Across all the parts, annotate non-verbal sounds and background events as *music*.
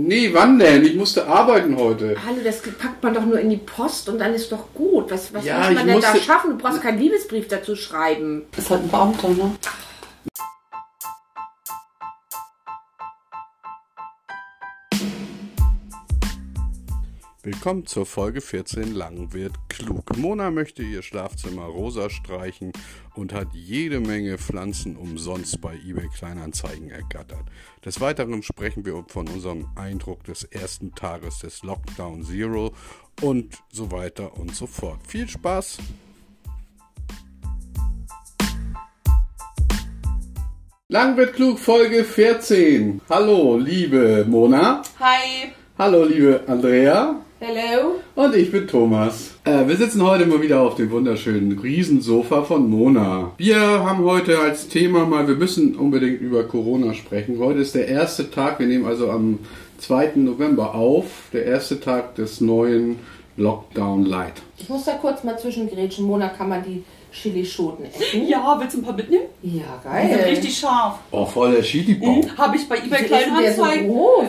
Nee, wann denn? Ich musste arbeiten heute. Hallo, das packt man doch nur in die Post und dann ist doch gut. Was, was Ja, muss man denn da musste- schaffen? Du brauchst keinen Liebesbrief dazu schreiben. Ist halt ein Beamter, ne? Willkommen zur Folge 14 Lang wird klug. Mona möchte ihr Schlafzimmer rosa streichen und hat jede Menge Pflanzen umsonst bei eBay Kleinanzeigen ergattert. Des Weiteren sprechen wir von unserem Eindruck des ersten Tages des Lockdown Zero und so weiter und so fort. Viel Spaß! Lang wird klug, Folge 14. Hallo, liebe Mona. Hi. Hallo, liebe Andrea. Hello? Und ich bin Thomas. Äh, wir sitzen heute mal wieder auf dem wunderschönen Riesensofa von Mona. Wir haben heute als Thema mal, wir müssen unbedingt über Corona sprechen. Heute ist der erste Tag, wir nehmen also am 2. November auf, der erste Tag des neuen Lockdown Light. Ich muss da kurz mal zwischengrätschen. Mona, kann man die Chilischoten essen? Ja, willst du ein paar mitnehmen? Ja, Die sind geil. richtig scharf. Oh, voll der Chili-Baum. Mhm. Habe ich bei eBay so Kleinanzeigen. groß?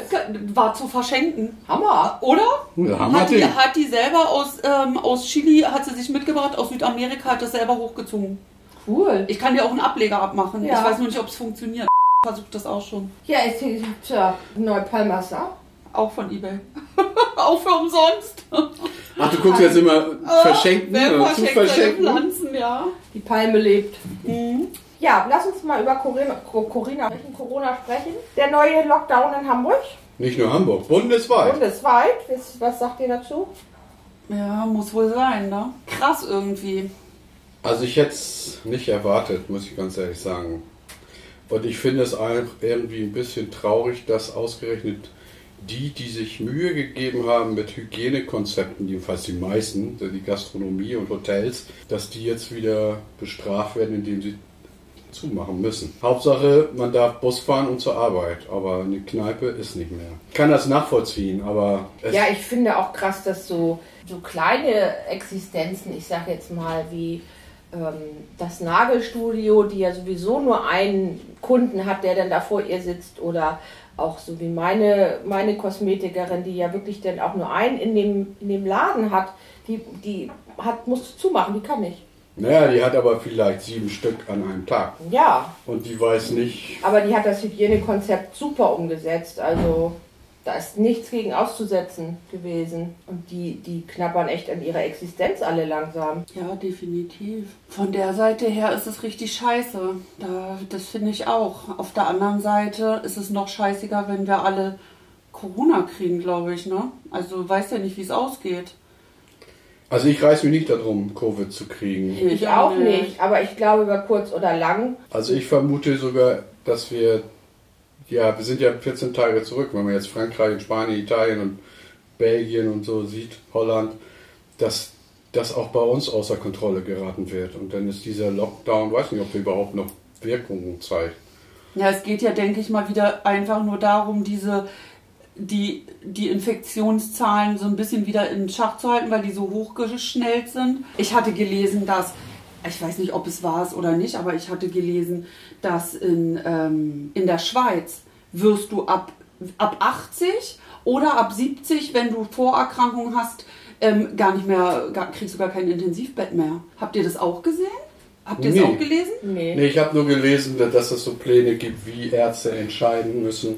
War zu verschenken. Hammer. Oder? Ja, Hammer Hat die, hat die selber aus, ähm, aus Chili, hat sie sich mitgebracht, aus Südamerika, hat das selber hochgezogen. Cool. Ich kann dir auch einen Ableger abmachen. Ja. Ich weiß nur nicht, ob es funktioniert. Versucht das auch schon. Ja, ich ich- tja, Neupalmasser. Auch von eBay. *laughs* auch für umsonst. Ach, du guckst jetzt immer verschenken Wer oder zu verschenken? Pflanzen, ja. Die Palme lebt. Mhm. Ja, lass uns mal über Corona, Co- Corona, sprechen, Corona sprechen. Der neue Lockdown in Hamburg, Nicht nur Hamburg, bundesweit. bundesweit. Was, was sagt ihr dazu? Ja, muss wohl sein, ne? Krass irgendwie. Also ich hätte es nicht erwartet, muss ich ganz ehrlich sagen. Und ich finde es auch irgendwie ein bisschen traurig, dass ausgerechnet die, die sich Mühe gegeben haben mit Hygienekonzepten, jedenfalls die meisten, die Gastronomie und Hotels, dass die jetzt wieder bestraft werden, indem sie zumachen müssen. Hauptsache, man darf Bus fahren und zur Arbeit, aber eine Kneipe ist nicht mehr. Ich kann das nachvollziehen, aber es Ja, ich finde auch krass, dass so, so kleine Existenzen, ich sag jetzt mal wie ähm, das Nagelstudio, die ja sowieso nur einen Kunden hat, der dann da vor ihr sitzt, oder auch so wie meine, meine Kosmetikerin, die ja wirklich dann auch nur einen in dem, in dem Laden hat, die, die hat, muss zumachen, die kann nicht. naja, die hat aber vielleicht sieben Stück an einem Tag Ja, und die weiß nicht, aber die hat das Hygienekonzept super umgesetzt, also da ist nichts gegen auszusetzen gewesen. Und die, die knabbern echt an ihrer Existenz alle langsam. Ja, definitiv. Von der Seite her ist es richtig scheiße. Da, das finde ich auch. Auf der anderen Seite ist es noch scheißiger, wenn wir alle Corona kriegen, glaube ich, ne? Also weiß ja nicht, wie es ausgeht. Also ich reiß mich nicht darum, Covid zu kriegen. Ich auch nicht, aber ich glaube über kurz oder lang. Also ich vermute sogar, dass wir, ja, wir sind ja 14 Tage zurück, wenn man jetzt Frankreich, Spanien, Italien und Belgien und so sieht, Holland, dass das auch bei uns außer Kontrolle geraten wird. Und dann ist dieser Lockdown, weiß nicht, ob der überhaupt noch Wirkungen zeigt. Ja, es geht ja, denke ich mal, wieder einfach nur darum, diese die, die Infektionszahlen so ein bisschen wieder in Schach zu halten, weil die so hochgeschnellt sind. Ich hatte gelesen, dass, ich weiß nicht, ob es war es oder nicht, aber ich hatte gelesen, dass in, ähm, in der Schweiz wirst du ab, ab 80 oder ab 70, wenn du Vorerkrankungen hast, ähm, gar nicht mehr, gar, kriegst du gar kein Intensivbett mehr. Habt ihr das auch gesehen? Habt ihr es Nee. auch gelesen? Nee. Nee, ich habe nur gelesen, dass es so Pläne gibt, wie Ärzte entscheiden müssen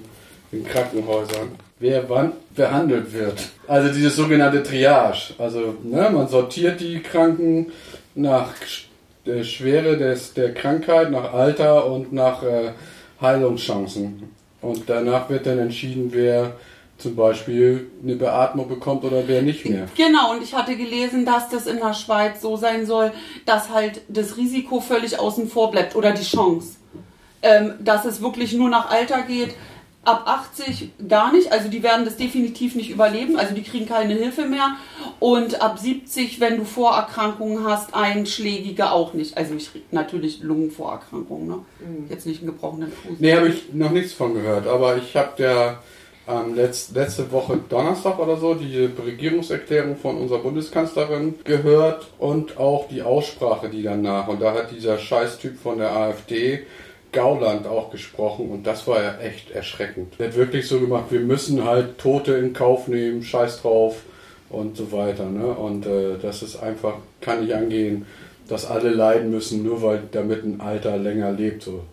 in Krankenhäusern, wer wann behandelt wird. Also dieses sogenannte Triage. Also ne, man sortiert die Kranken nach der Schwere des, der Krankheit, nach Alter und nach äh, Heilungschancen. Und danach wird dann entschieden, wer zum Beispiel eine Beatmung bekommt oder wer nicht mehr. Genau, und ich hatte gelesen, dass das in der Schweiz so sein soll, dass halt das Risiko völlig außen vor bleibt oder die Chance. Ähm, dass es wirklich nur nach Alter geht. Ab 80 gar nicht, also die werden das definitiv nicht überleben, also die kriegen keine Hilfe mehr. Und ab 70, wenn du Vorerkrankungen hast, einschlägige auch nicht. Also ich, natürlich Lungenvorerkrankungen, ne? Jetzt nicht einen gebrochenen Fuß. Nee, habe ich noch nichts von gehört, aber ich habe ja ähm, letzt, letzte Woche Donnerstag oder so die Regierungserklärung von unserer Bundeskanzlerin gehört und auch die Aussprache, die danach. Und da hat dieser Scheißtyp von der AfD Gauland auch gesprochen und das war ja echt erschreckend. Er hat wirklich so gemacht, wir müssen halt Tote in Kauf nehmen, scheiß drauf und so weiter. Ne? Und äh, das ist einfach, kann nicht angehen, dass alle leiden müssen, nur weil damit ein Alter länger lebt. So.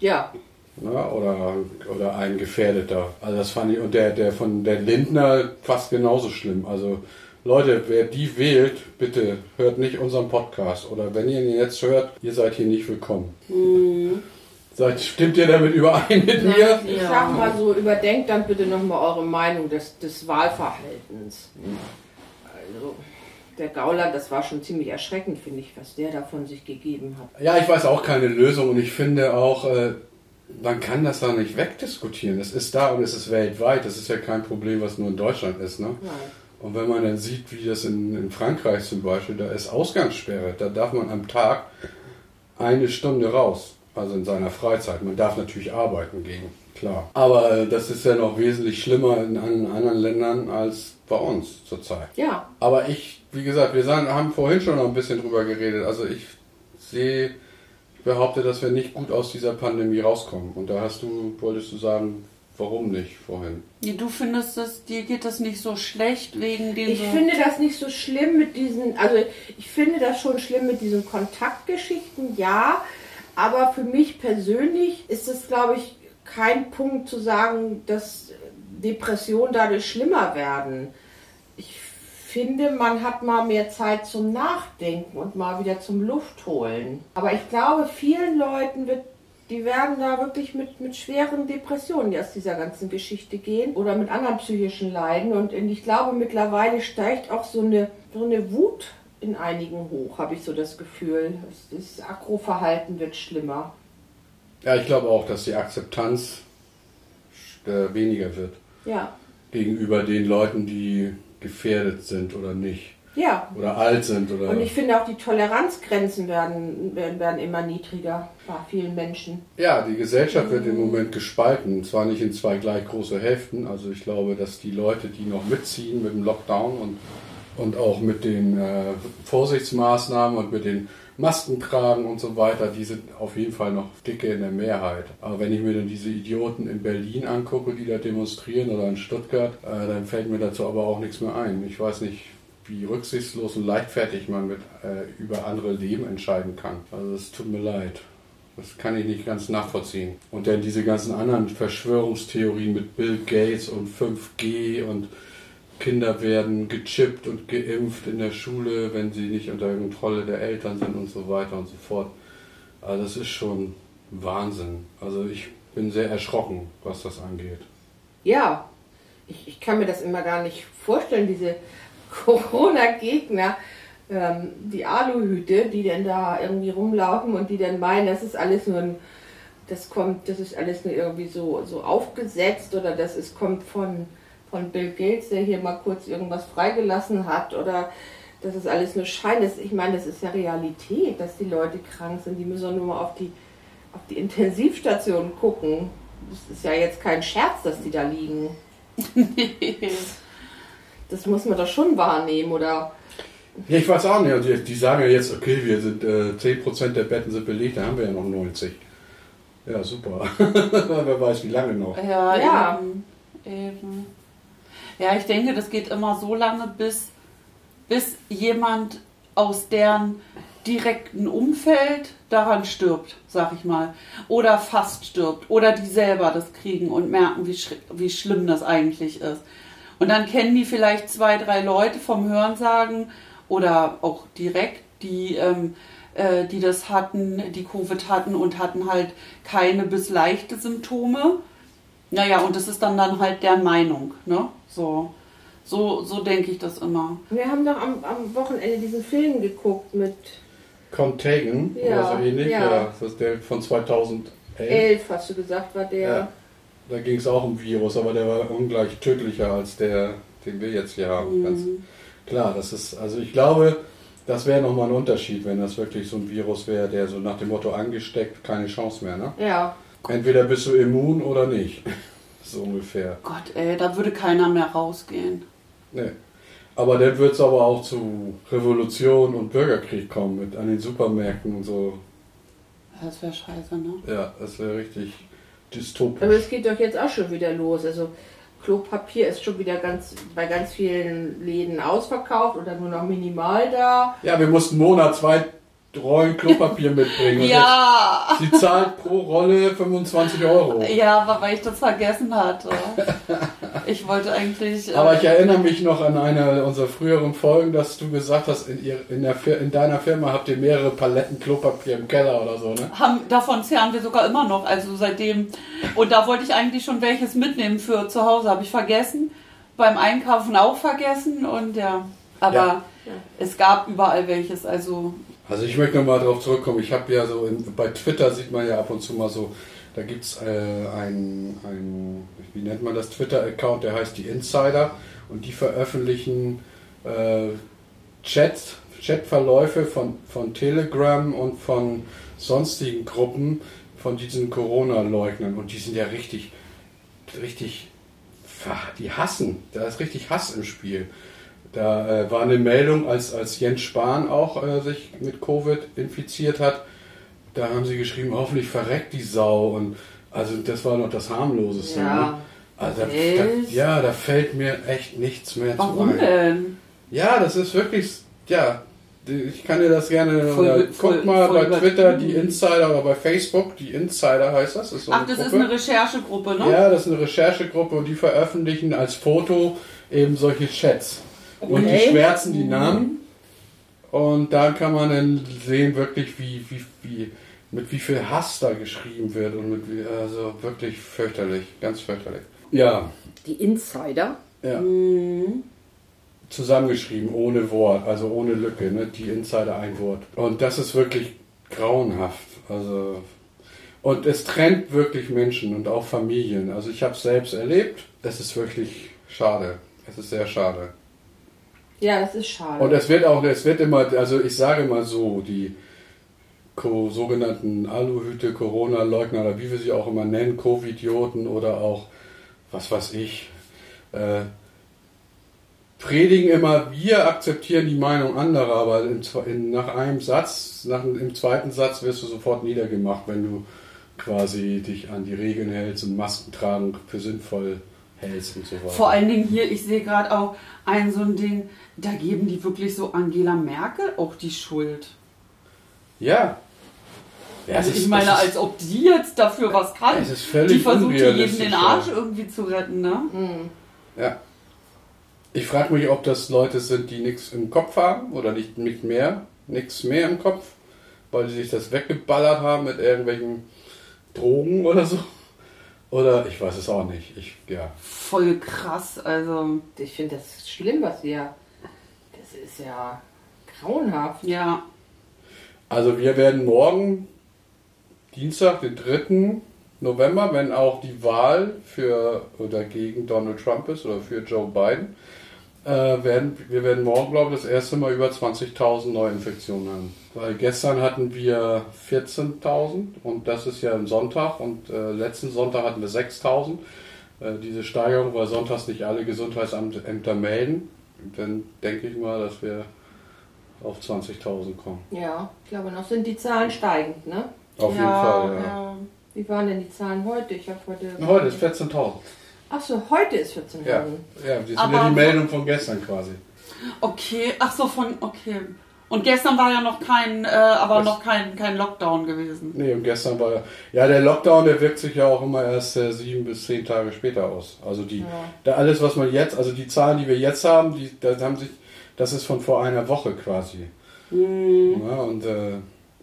Ja. Ne? Oder, oder ein Gefährdeter. Also das fand ich, und der, der von der Lindner fast genauso schlimm. Also Leute, wer die wählt, bitte hört nicht unseren Podcast. Oder wenn ihr ihn jetzt hört, ihr seid hier nicht willkommen. Mhm. Seid, stimmt ihr damit überein mit mir? Ich sag mal so, überdenkt dann bitte nochmal eure Meinung des, des Wahlverhaltens. Also, der Gauland, das war schon ziemlich erschreckend, finde ich, was der da von sich gegeben hat. Ja, ich weiß auch keine Lösung und ich finde auch, äh, man kann das da nicht wegdiskutieren. Es ist da und es ist weltweit. Das ist ja kein Problem, was nur in Deutschland ist. Ne? Nein. Und wenn man dann sieht, wie das in, in Frankreich zum Beispiel, da ist Ausgangssperre, da darf man am Tag eine Stunde raus also in seiner Freizeit. Man darf natürlich arbeiten gehen, klar. Aber äh, das ist ja noch wesentlich schlimmer in anderen Ländern als bei uns zurzeit. Ja. Aber ich, wie gesagt, wir haben vorhin schon noch ein bisschen drüber geredet. Also ich sehe, ich behaupte, dass wir nicht gut aus dieser Pandemie rauskommen. Und da hast du, wolltest du sagen, Warum nicht vorhin? Du findest das, dir geht das nicht so schlecht wegen den. Ich finde das nicht so schlimm mit diesen, also ich finde das schon schlimm mit diesen Kontaktgeschichten, ja. Aber für mich persönlich ist es, glaube ich, kein Punkt zu sagen, dass Depressionen dadurch schlimmer werden. Ich finde, man hat mal mehr Zeit zum Nachdenken und mal wieder zum Luft holen. Aber ich glaube, vielen Leuten wird die werden da wirklich mit, mit schweren Depressionen die aus dieser ganzen Geschichte gehen oder mit anderen psychischen Leiden. Und ich glaube, mittlerweile steigt auch so eine, so eine Wut in einigen hoch, habe ich so das Gefühl. Das Akroverhalten wird schlimmer. Ja, ich glaube auch, dass die Akzeptanz äh, weniger wird. Ja. Gegenüber den Leuten, die gefährdet sind oder nicht. Ja. Oder alt sind. Oder Und ich finde auch, die Toleranzgrenzen werden, werden, werden immer niedriger bei vielen Menschen. Ja, die Gesellschaft wird im Moment gespalten. Zwar nicht in zwei gleich große Hälften. Also ich glaube, dass die Leute, die noch mitziehen mit dem Lockdown und und auch mit den äh, Vorsichtsmaßnahmen und mit den Masken tragen und so weiter, die sind auf jeden Fall noch dicke in der Mehrheit. Aber wenn ich mir dann diese Idioten in Berlin angucke, die da demonstrieren oder in Stuttgart, äh, dann fällt mir dazu aber auch nichts mehr ein. Ich weiß nicht, wie rücksichtslos und leichtfertig man mit, äh, über andere Leben entscheiden kann. Also es tut mir leid. Das kann ich nicht ganz nachvollziehen. Und dann diese ganzen anderen Verschwörungstheorien mit Bill Gates und 5G und Kinder werden gechippt und geimpft in der Schule, wenn sie nicht unter Kontrolle der Eltern sind und so weiter und so fort. Also das ist schon Wahnsinn. Also ich bin sehr erschrocken, was das angeht. Ja, ich, ich kann mir das immer gar nicht vorstellen, diese *laughs* Corona-Gegner, ähm, die Aluhüte, die denn da irgendwie rumlaufen und die dann meinen, das ist alles nur ein, das kommt, das ist alles nur irgendwie so, so aufgesetzt oder das ist, kommt von von Bill Gates, der hier mal kurz irgendwas freigelassen hat oder das ist alles nur Schein. Das, ich meine, das ist ja Realität, dass die Leute krank sind. Die müssen nur mal auf die, auf die Intensivstation gucken. Das ist ja jetzt kein Scherz, dass die da liegen. *laughs* das muss man doch schon wahrnehmen, oder? Ja, ich weiß auch nicht. Also die sagen ja jetzt, okay, wir sind äh, 10% der Betten sind belegt, da haben wir ja noch 90. Ja, super. *laughs* Wer weiß, wie lange noch. Ja, ja. Eben. eben. Ja, ich denke, das geht immer so lange, bis, bis jemand aus deren direkten Umfeld daran stirbt, sag ich mal. Oder fast stirbt. Oder die selber das kriegen und merken, wie, wie schlimm das eigentlich ist. Und dann kennen die vielleicht zwei, drei Leute vom Hörensagen oder auch direkt, die, ähm, äh, die das hatten, die Covid hatten und hatten halt keine bis leichte Symptome. Naja, und das ist dann, dann halt der Meinung. Ne? So, so, so denke ich das immer. Wir haben doch am, am Wochenende diesen Film geguckt mit Contagion ja, oder so ähnlich. Ja. ja. das ist der von 2011. Elf, hast du gesagt, war der. Ja, da ging es auch um Virus, aber der war ungleich tödlicher als der, den wir jetzt hier haben. Mhm. Ganz klar, das ist, also ich glaube, das wäre nochmal ein Unterschied, wenn das wirklich so ein Virus wäre, der so nach dem Motto angesteckt, keine Chance mehr, ne? Ja. Entweder bist du immun oder nicht. *laughs* So ungefähr. Gott, ey, da würde keiner mehr rausgehen. Nee. Aber dann wird es aber auch zu Revolution und Bürgerkrieg kommen mit an den Supermärkten und so. Das wäre scheiße, ne? Ja, das wäre richtig dystopisch. Aber es geht doch jetzt auch schon wieder los. Also Klopapier ist schon wieder ganz bei ganz vielen Läden ausverkauft oder nur noch minimal da. Ja, wir mussten einen Monat zwei Rollen Klopapier *laughs* mitbringen. Ja, jetzt- Sie zahlt pro Rolle 25 Euro. ja, aber weil ich das vergessen hatte. *laughs* Ich wollte eigentlich. äh, Aber ich erinnere mich noch an eine unserer früheren Folgen, dass du gesagt hast, in, ihr, in, der, in deiner Firma habt ihr mehrere Paletten Klopapier im Keller oder so, ne? haben, davon zehren wir sogar immer noch, also seitdem. Und da wollte ich eigentlich schon welches mitnehmen für zu Hause, habe ich vergessen. Beim Einkaufen auch vergessen und ja. Aber Ja. es gab überall welches, also Also ich möchte nochmal darauf zurückkommen. Ich habe ja so, in, bei Twitter sieht man ja ab und zu mal so, da gibt es äh, einen, einen, wie nennt man das, Twitter-Account, der heißt die Insider und die veröffentlichen äh, Chat, Chatverläufe von, von Telegram und von sonstigen Gruppen von diesen Corona-Leugnern und die sind ja richtig, richtig, die hassen, da ist richtig Hass im Spiel. Da äh, war eine Meldung, als, als Jens Spahn auch äh, sich mit Covid infiziert hat. Da haben sie geschrieben, hoffentlich verreckt die Sau. Und also das war noch das harmloseste. Ja. Ne? Also da, da, ja, da fällt mir echt nichts mehr warum zu ein. denn? Ja, das ist wirklich, ja, ich kann dir das gerne, Voll- voll- guck mal voll bei Twitter, die Insider oder bei Facebook, die Insider heißt das. Ist so Ach, das ist Gruppe. eine Recherchegruppe, ne? Ja, das ist eine Recherchegruppe und die veröffentlichen als Foto eben solche Chats. Und die schwärzen die Namen. Und da kann man dann sehen, wirklich, wie, wie, wie, mit wie viel Hass da geschrieben wird. Und mit wie, also wirklich fürchterlich, ganz fürchterlich. Ja, Die Insider. ja. Zusammengeschrieben, ohne Wort, also ohne Lücke, ne? die Insider ein Wort. Und das ist wirklich grauenhaft. Also, und es trennt wirklich Menschen und auch Familien. Also ich habe es selbst erlebt. Es ist wirklich schade. Es ist sehr schade. Ja, das ist schade. Und es wird auch, es wird immer, also ich sage mal so, die sogenannten Aluhüte, Corona-Leugner oder wie wir sie auch immer nennen, Covidioten oder auch, was weiß ich, äh, predigen immer, wir akzeptieren die Meinung anderer, aber in, in, nach einem Satz, nach, im zweiten Satz wirst du sofort niedergemacht, wenn du quasi dich an die Regeln hältst und Masken tragen für sinnvoll hältst und so weiter. Vor allen Dingen hier, ich sehe gerade auch ein so ein Ding, da geben die wirklich so Angela Merkel auch die Schuld. ja. ja Also ich ist- meine, als ob die jetzt dafür was kann. Es ist völlig die versucht hier jedem unrealistisch, den Arsch irgendwie zu retten, ne? Hm. Ja. Ich frage mich, ob das Leute sind, die nichts im Kopf haben oder nicht, nicht mehr, nichts mehr im Kopf, weil sie sich das weggeballert haben mit irgendwelchen Drogen oder so. Oder ich weiß es auch nicht. Ich, ja. Voll krass, also Ich finde das schlimm, was wir. Das ist ja grauenhaft. ja. Also wir werden morgen, Dienstag, den 3. November, wenn auch die Wahl für oder gegen Donald Trump ist oder für Joe Biden, äh, werden, wir werden morgen, glaube ich, das erste Mal über 20.000 Neuinfektionen haben. Weil gestern hatten wir 14.000 und das ist ja ein Sonntag und äh, letzten Sonntag hatten wir 6.000. Äh, diese Steigerung, weil sonntags nicht alle Gesundheitsämter melden, dann denke ich mal, dass wir auf 20.000 kommen. Ja, ich glaube, noch sind die Zahlen steigend, ne? Auf ja, jeden Fall, ja. ja. Wie waren denn die Zahlen heute? Ich habe heute. Heute ist 14.000. Achso, heute ist 14.000. Ja, ja, das Aber- ja die Meldung von gestern quasi. Okay, ach so von, okay. Und gestern war ja noch kein, äh, aber Das- noch kein, kein Lockdown gewesen. Nee, und gestern war ja. Ja, der Lockdown, der wirkt sich ja auch immer erst äh, sieben bis zehn Tage später aus. Also die, da alles, was man jetzt, also die Zahlen, die wir jetzt haben, die, da haben sich, das ist von vor einer Woche quasi. Ja, und äh,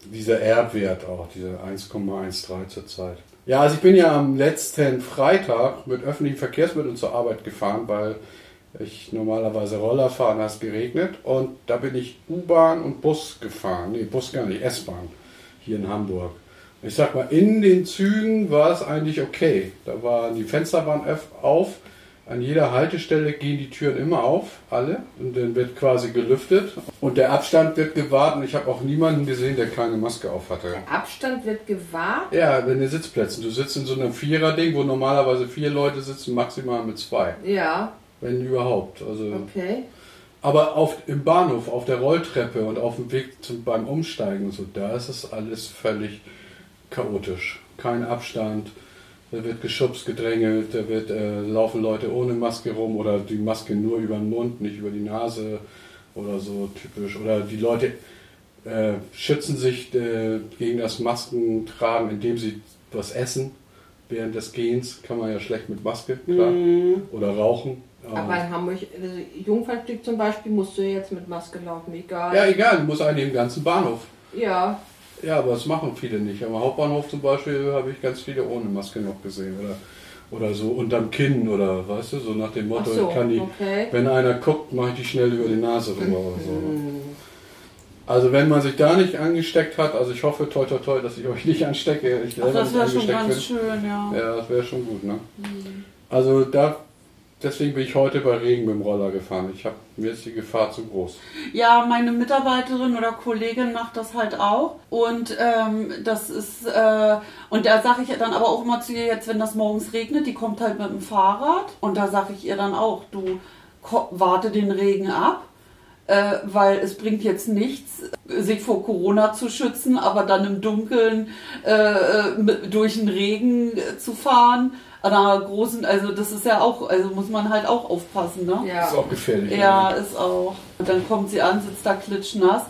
dieser R-Wert auch, diese 1,13 zurzeit. Ja, also ich bin ja am letzten Freitag mit öffentlichen Verkehrsmitteln zur Arbeit gefahren, weil ich normalerweise Roller fahre es hat geregnet. Und da bin ich U-Bahn und Bus gefahren. Nee, Bus gar nicht, S-Bahn hier in Hamburg. Ich sag mal, in den Zügen war es eigentlich okay. Da waren die Fenster waren auf. An jeder Haltestelle gehen die Türen immer auf, alle. Und dann wird quasi gelüftet. Und der Abstand wird gewahrt. Und ich habe auch niemanden gesehen, der keine Maske auf hatte. Abstand wird gewahrt. Ja, in den Sitzplätzen. Du sitzt in so einem Vierer-Ding, wo normalerweise vier Leute sitzen, maximal mit zwei. Ja, Wenn überhaupt. Also, okay. aber auf, im Bahnhof, auf der Rolltreppe und auf dem Weg zum, beim Umsteigen so, da ist es alles völlig chaotisch. Kein Abstand, da wird geschubst, gedrängelt, da wird, äh, laufen Leute ohne Maske rum oder die Maske nur über den Mund, nicht über die Nase oder so typisch. Oder die Leute äh, schützen sich äh, gegen das Maskentragen, indem sie was essen. Während des Gehens kann man ja schlecht mit Maske, klar. Oder rauchen. Aber in Hamburg, also Jungfernstieg zum Beispiel, musst du jetzt mit Maske laufen, egal. ja, egal, du musst eigentlich im ganzen Bahnhof. Ja, Ja, aber das machen viele nicht. Am Hauptbahnhof zum Beispiel habe ich ganz viele ohne Maske noch gesehen. Oder, oder so unterm Kinn oder weißt du, so nach dem Motto, so, ich kann die, okay. wenn einer guckt, mache ich die schnell über die Nase rüber oder so. Also wenn man sich da nicht angesteckt hat, also ich hoffe toi toi toi, dass ich euch nicht anstecke. Ich Ach, das wäre schon ganz bin. schön, ja. Ja, das wäre schon gut, ne? Also da, deswegen bin ich heute bei Regen mit dem Roller gefahren. Ich habe mir ist die Gefahr zu groß. Ja, meine Mitarbeiterin oder Kollegin macht das halt auch. Und ähm, das ist, äh, und da sage ich dann aber auch immer zu ihr, jetzt wenn das morgens regnet, die kommt halt mit dem Fahrrad. Und da sage ich ihr dann auch, du warte den Regen ab. Äh, weil es bringt jetzt nichts, sich vor Corona zu schützen, aber dann im Dunkeln äh, mit, durch den Regen äh, zu fahren. An einer großen, also das ist ja auch, also muss man halt auch aufpassen, ne? ja. Ist auch gefährlich. Ja, ist auch. Und dann kommt sie an, sitzt da klitschnass.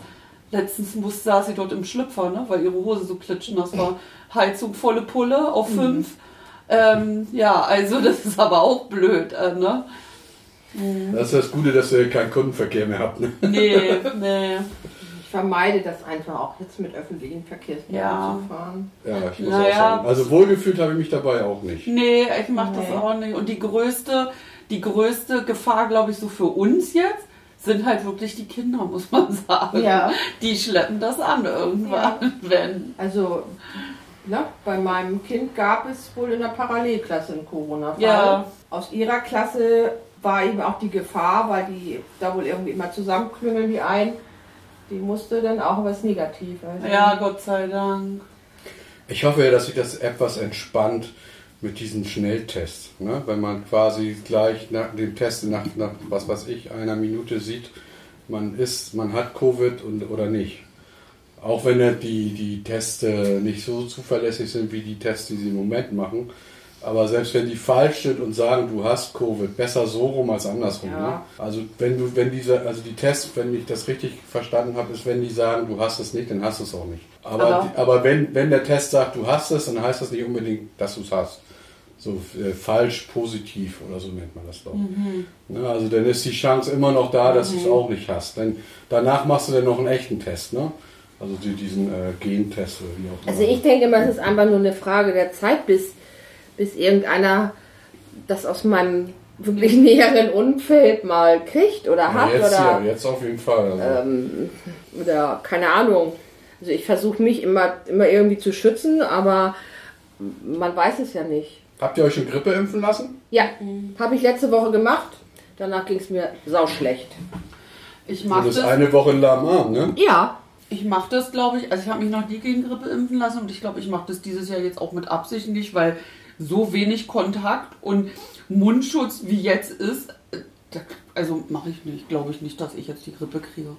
Letztens musste, saß sie dort im Schlüpfer, ne? weil ihre Hose so klitschnass war. Heizung volle Pulle auf fünf. Ähm, ja, also das ist aber auch blöd. Äh, ne? Das ist das Gute, dass ihr keinen Kundenverkehr mehr habt. Ne? Nee, *laughs* nee. Ich vermeide das einfach auch jetzt mit öffentlichen Verkehrsmitteln Ja. zu fahren. Ja, ich muss Naja. auch sagen. Also wohlgefühlt habe ich mich dabei auch nicht. Nee, ich mach das Nee. auch nicht. Und die größte, die größte Gefahr, glaube ich, so für uns jetzt, sind halt wirklich die Kinder, muss man *laughs* sagen. Ja. Die schleppen das an irgendwann, *laughs* wenn. Also, ne, bei meinem Kind gab es wohl in der Parallelklasse einen Corona-Fall. Ja. Aus ihrer Klasse war eben auch die Gefahr, weil die da wohl irgendwie immer zusammenklüngeln, die ein. Die musste dann auch was negativ. Also, Ja, Gott sei Dank. Ich hoffe ja, dass sich das etwas entspannt mit diesen Schnelltests. Ne? Wenn man quasi gleich nach dem Test nach, nach was weiß ich, einer Minute sieht, man ist, man hat Covid und, oder nicht. Auch wenn ja die, die Tests äh, nicht so zuverlässig sind wie die Tests, die sie im Moment machen. Aber selbst wenn die falsch sind und sagen, du hast Covid, besser so rum als andersrum. Ja. Ne? Also wenn du, wenn diese, also die Tests, wenn ich das richtig verstanden habe, ist, wenn die sagen, du hast es nicht, dann hast du es auch nicht. Aber, Aber- die, aber wenn, wenn der Test sagt, du hast es, dann heißt das nicht unbedingt, dass du es hast. So äh, falsch positiv oder so nennt man das doch. Ne, also dann ist die Chance immer noch da, dass du es auch nicht hast. Denn danach machst du dann noch einen echten Test, ne? Also die, diesen äh, Gentest oder wie auch immer. Also ich denke mal, es ist einfach nur eine Frage der Zeit, bis, bis irgendeiner das aus meinem wirklich näheren Umfeld mal kriegt oder ja, hat jetzt, oder, ja, jetzt auf jeden Fall. Also, ähm, oder keine Ahnung. Also ich versuche mich immer, immer irgendwie zu schützen, aber man weiß es ja nicht. Habt ihr euch schon Grippe impfen lassen? Ja, habe ich letzte Woche gemacht. Danach ging es mir sauschlecht. Ich Du mach bist das. eine Woche lahm Arm, ne? Ja, Ich mache das, glaube ich, also ich habe mich noch nie gegen Grippe impfen lassen und ich glaube, ich mache das dieses Jahr jetzt auch mit Absicht nicht, weil so wenig Kontakt und Mundschutz wie jetzt ist, äh, also mache ich nicht, glaube ich nicht, dass ich jetzt die Grippe kriege.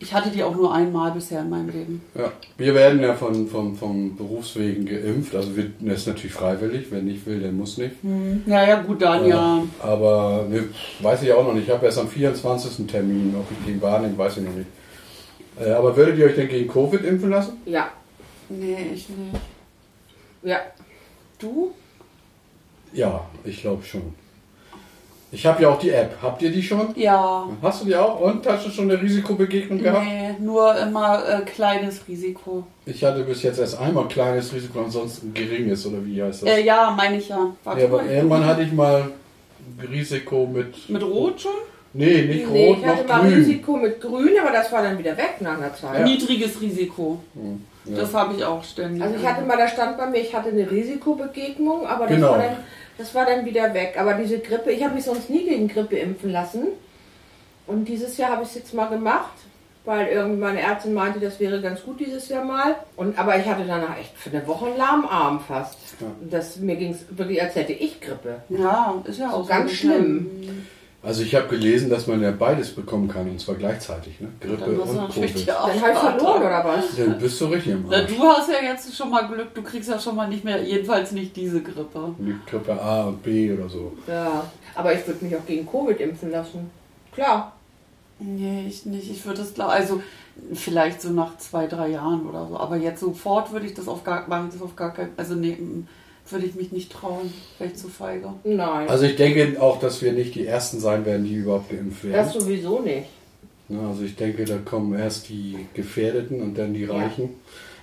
Ich hatte die auch nur einmal bisher in meinem Leben. Ja. Wir werden ja von, von, vom Berufswegen geimpft. Also wir, das ist natürlich freiwillig. Wer nicht will, der muss nicht. Ja, ja, gut, dann ja. Aber ne, weiß ich auch noch nicht. Ich habe erst am 24. Termin. Ob ich den wahrnehme, weiß ich noch nicht. Äh, aber würdet ihr euch denn gegen Covid impfen lassen? ja, Nee, ich nicht. ja. Du? Ja, ich glaube schon. Ich habe ja auch die App. Habt ihr die schon? Ja. Hast du die auch? Und hast du schon eine Risikobegegnung gehabt? Nee, nur immer äh, kleines Risiko. Ich hatte bis jetzt erst einmal kleines Risiko, ansonsten geringes, oder wie heißt das? Äh, ja, meine ich ja. Warte ja, aber mal. irgendwann hatte ich mal Risiko mit. Mit Rot schon? Nee, nicht Nee, rot, ich hatte noch mal grün. Risiko mit Grün, aber das war dann wieder weg nach einer Zeit. Ja. Niedriges Risiko. Hm, ja. Das habe ich auch ständig. Also ich hatte mal, da stand bei mir, ich hatte eine Risikobegegnung, aber das, Genau. war, dann, das war dann wieder weg. Aber diese Grippe, ich habe mich sonst nie gegen Grippe impfen lassen. Und dieses Jahr habe ich es jetzt mal gemacht, weil irgendwie meine Ärztin meinte, das wäre ganz gut dieses Jahr mal. Und, aber ich hatte danach echt für eine Woche einen lahmen Arm fast. Ja. Das, mir ging es wirklich, als hätte ich Grippe. Ja, ist ja So auch ganz so schlimm. Also ich habe gelesen, dass man ja beides bekommen kann und zwar gleichzeitig, ne? Grippe du und Covid. Dann habe ich verloren, oder was? Dann bist du richtig im Na, Arsch. du hast ja jetzt schon mal Glück, du kriegst ja schon mal nicht mehr, jedenfalls nicht diese Grippe. Die Grippe A und B oder so. Ja, aber ich würde mich auch gegen Covid impfen lassen. Klar. Nee, ich nicht. Ich würde es glauben. Also vielleicht so nach zwei, drei Jahren oder so. Aber jetzt sofort würde ich das auf gar, mache ich das auf gar keinen. Also nee, mm, würde ich mich nicht trauen. Ich zu feige. Nein. Also ich denke auch, dass wir nicht die Ersten sein werden, die überhaupt geimpft das werden. sowieso nicht. Ne, Also ich denke, da kommen erst die Gefährdeten und dann die Ja. Reichen.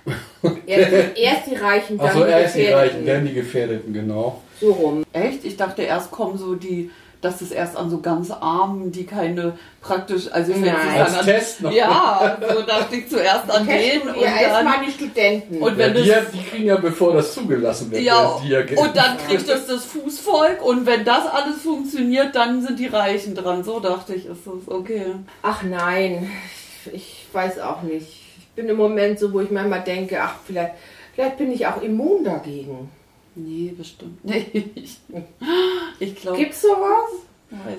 *laughs* Erst, erst die Reichen, dann Achso, die erst die Gefährdeten. Reichen, dann die Gefährdeten, genau. So rum. Echt? Ich dachte erst kommen so die, dass es erst an so ganz Armen, die keine praktisch, also ich Nein. Als sagen, an, Test noch. Ja, so dachte ich zuerst an den Testen und dann. erstmal die Studenten. Und Ja, wenn die, das die kriegen ja, bevor das zugelassen wird, Ja, ja und dann kriegt es das Fußvolk und wenn das alles funktioniert, dann sind die Reichen dran. So dachte ich, ist das okay. ach nein, ich weiß auch nicht. Ich bin im Moment so, wo ich manchmal denke, ach, vielleicht, vielleicht bin ich auch immun dagegen. Nee, bestimmt nicht. *laughs* Ich glaube. Gibt's sowas?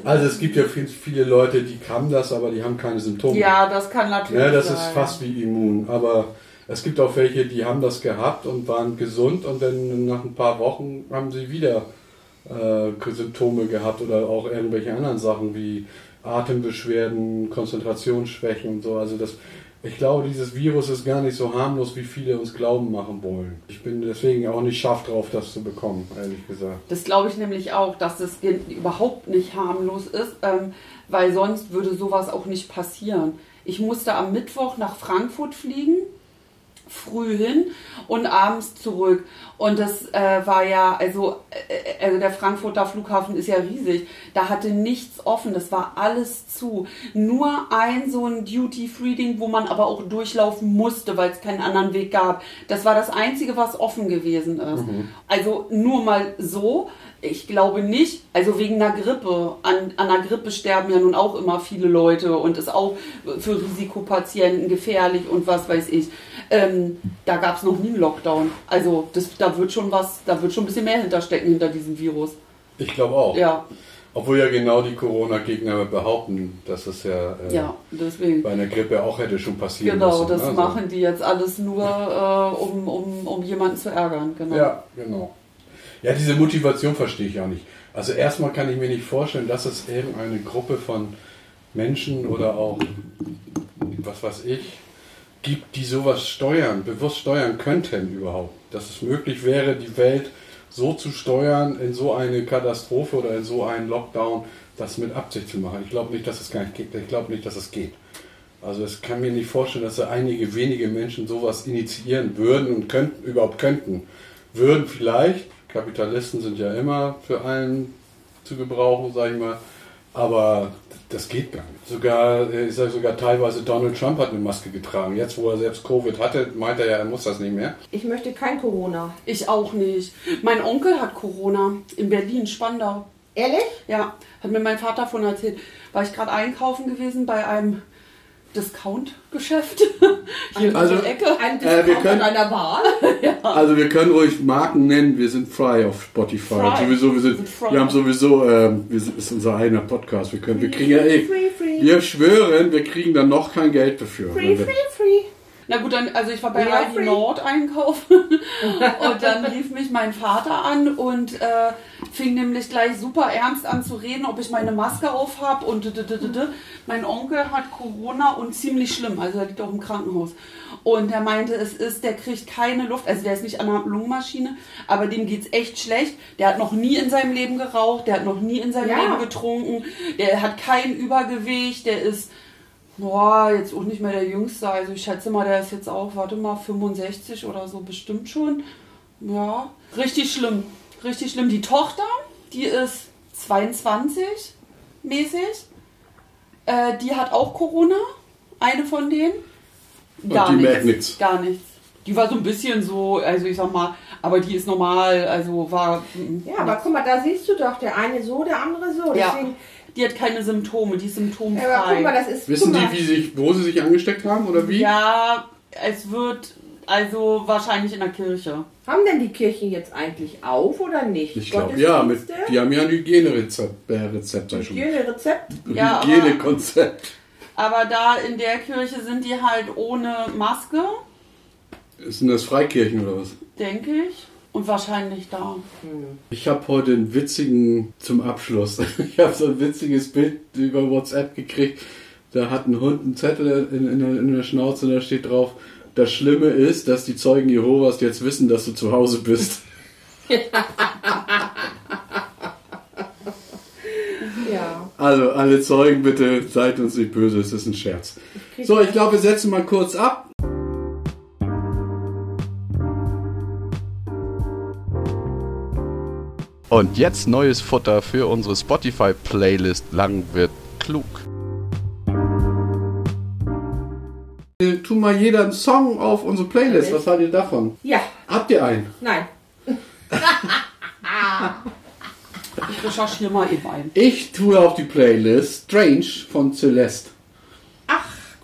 Also es gibt ja viel- viele Leute, die haben das, aber die haben keine Symptome. Ja, das kann natürlich Ja, das sein. ist fast wie immun. Aber es gibt auch welche, die haben das gehabt und waren gesund und dann nach ein paar Wochen haben sie wieder äh, Symptome gehabt oder auch irgendwelche anderen Sachen wie Atembeschwerden, Konzentrationsschwächen und so. Also das, ich glaube, dieses Virus ist gar nicht so harmlos, wie viele uns glauben machen wollen. Ich bin deswegen auch nicht scharf drauf, das zu bekommen, ehrlich gesagt. Das glaube ich nämlich auch, dass das überhaupt nicht harmlos ist, ähm, weil sonst würde sowas auch nicht passieren. Ich musste am Mittwoch nach Frankfurt fliegen, früh hin und abends zurück. Und das äh, war ja, also, äh, also der Frankfurter Flughafen ist ja riesig. Da hatte nichts offen, das war alles zu. Nur ein so ein Duty-Free-Ding, wo man aber auch durchlaufen musste, weil es keinen anderen Weg gab. Das war das Einzige, was offen gewesen ist. Also nur mal so. Ich glaube nicht, also wegen einer Grippe. An, an einer Grippe sterben ja nun auch immer viele Leute und ist auch für Risikopatienten gefährlich und was weiß ich. Ähm, da gab es noch nie einen Lockdown. Also das, da wird schon was, da wird schon ein bisschen mehr hinterstecken hinter diesem Virus. Ich glaube auch. Ja, Obwohl ja genau die Corona-Gegner behaupten, dass es ja, äh, ja, bei einer Grippe auch hätte schon passieren Genau, müssen. das ne? machen die jetzt alles nur, äh, um, um, um jemanden zu ärgern. Genau. Ja, genau. Ja, diese Motivation verstehe ich auch nicht. Also erstmal kann ich mir nicht vorstellen, dass es irgendeine Gruppe von Menschen oder auch, was weiß ich, gibt, die sowas steuern, bewusst steuern könnten überhaupt. Dass es möglich wäre, die Welt so zu steuern in so eine Katastrophe oder in so einen Lockdown, das mit Absicht zu machen. Ich glaube nicht, dass es gar nicht geht. Ich glaube nicht, dass es geht. Also es kann mir nicht vorstellen, dass da einige wenige Menschen sowas initiieren würden und könnten, überhaupt könnten. Würden vielleicht, Kapitalisten sind ja immer für allen zu gebrauchen, sage ich mal, aber das geht gar nicht. Sogar, ich sage sogar teilweise Donald Trump hat eine Maske getragen. Jetzt, wo er selbst Covid hatte, meint er ja, er muss das nicht mehr. Ich möchte kein Corona. Ich auch nicht. Mein Onkel hat Corona in Berlin, Spandau. Ehrlich? Ja, hat mir mein Vater von erzählt. War ich gerade einkaufen gewesen bei einem Discount-Geschäft *laughs* hier Also- in der Ecke. Ein Äh, wir Discount können- deiner Wahl? *laughs* Also wir können ruhig Marken nennen, wir sind frei auf Spotify. Frei. Sowieso, wir, sind, Wir wir haben sowieso, ähm, wir sind, ist unser eigener Podcast. Wir können, wir kriegen ja eh, Free, free. wir schwören, wir kriegen dann noch kein Geld dafür. Free, free, free. Na gut, dann, also ich war bei Aldi. Nord einkaufen *laughs* und dann rief mich mein Vater an und äh, fing nämlich gleich super ernst an zu reden, ob ich meine Maske auf habe und d- d- d- mein Onkel hat Corona und ziemlich schlimm, also er liegt auch im Krankenhaus. Und er meinte, es ist, der kriegt keine Luft, also der ist nicht an der Lungenmaschine, aber dem geht's echt schlecht. Der hat noch nie in seinem Leben geraucht, der hat noch nie in seinem Ja. Leben getrunken, der hat kein Übergewicht, der ist Boah, jetzt auch nicht mehr der Jüngste. Also ich schätze mal, der ist jetzt auch, warte mal, 65 oder so bestimmt schon. Ja, richtig schlimm. Richtig schlimm. Die Tochter, die ist 22 mäßig. Äh, die hat auch Corona. Eine von denen. die merkt nichts. Gar nichts. Die war so ein bisschen so, also ich sag mal, aber die ist normal, also war. Ja, aber guck mal, da siehst du doch, der eine so, der andere so. Ja. Die hat keine Symptome, die ist symptomfrei. ja, aber guck mal, das ist. Wissen die, wie sich, wo sie sich angesteckt haben oder wie? Ja, es wird, Also wahrscheinlich in der Kirche. Haben denn die Kirchen jetzt eigentlich auf oder nicht? Ich glaube, ja, mit, die haben ja ein Hygienerezept, äh, Rezept, sag ich schon. Hygienerezept? Ja, aber- Hygienekonzept. Aber da in der Kirche sind die halt ohne Maske, Sind das Freikirchen oder was? denke ich. Und wahrscheinlich da. Ich habe heute einen witzigen, zum Abschluss, *laughs* ich habe so ein witziges Bild über WhatsApp gekriegt. Da hat ein Hund einen Zettel in, in, der- in der Schnauze und da steht drauf, das Schlimme ist, dass die Zeugen Jehovas jetzt wissen, dass du zu Hause bist. *laughs* Ja. Also alle Zeugen, bitte seid uns nicht böse, es ist ein Scherz. So, ich glaube, wir setzen mal kurz ab. Und jetzt neues Futter für unsere Spotify-Playlist Lang wird klug. Äh, Tu mal jeder einen Song auf unsere Playlist. Was haltet ihr davon? Ja, Habt ihr einen? nein. *laughs* Ich recherchiere mal eben ein. Ich tue auf die Playlist Strange von Celeste.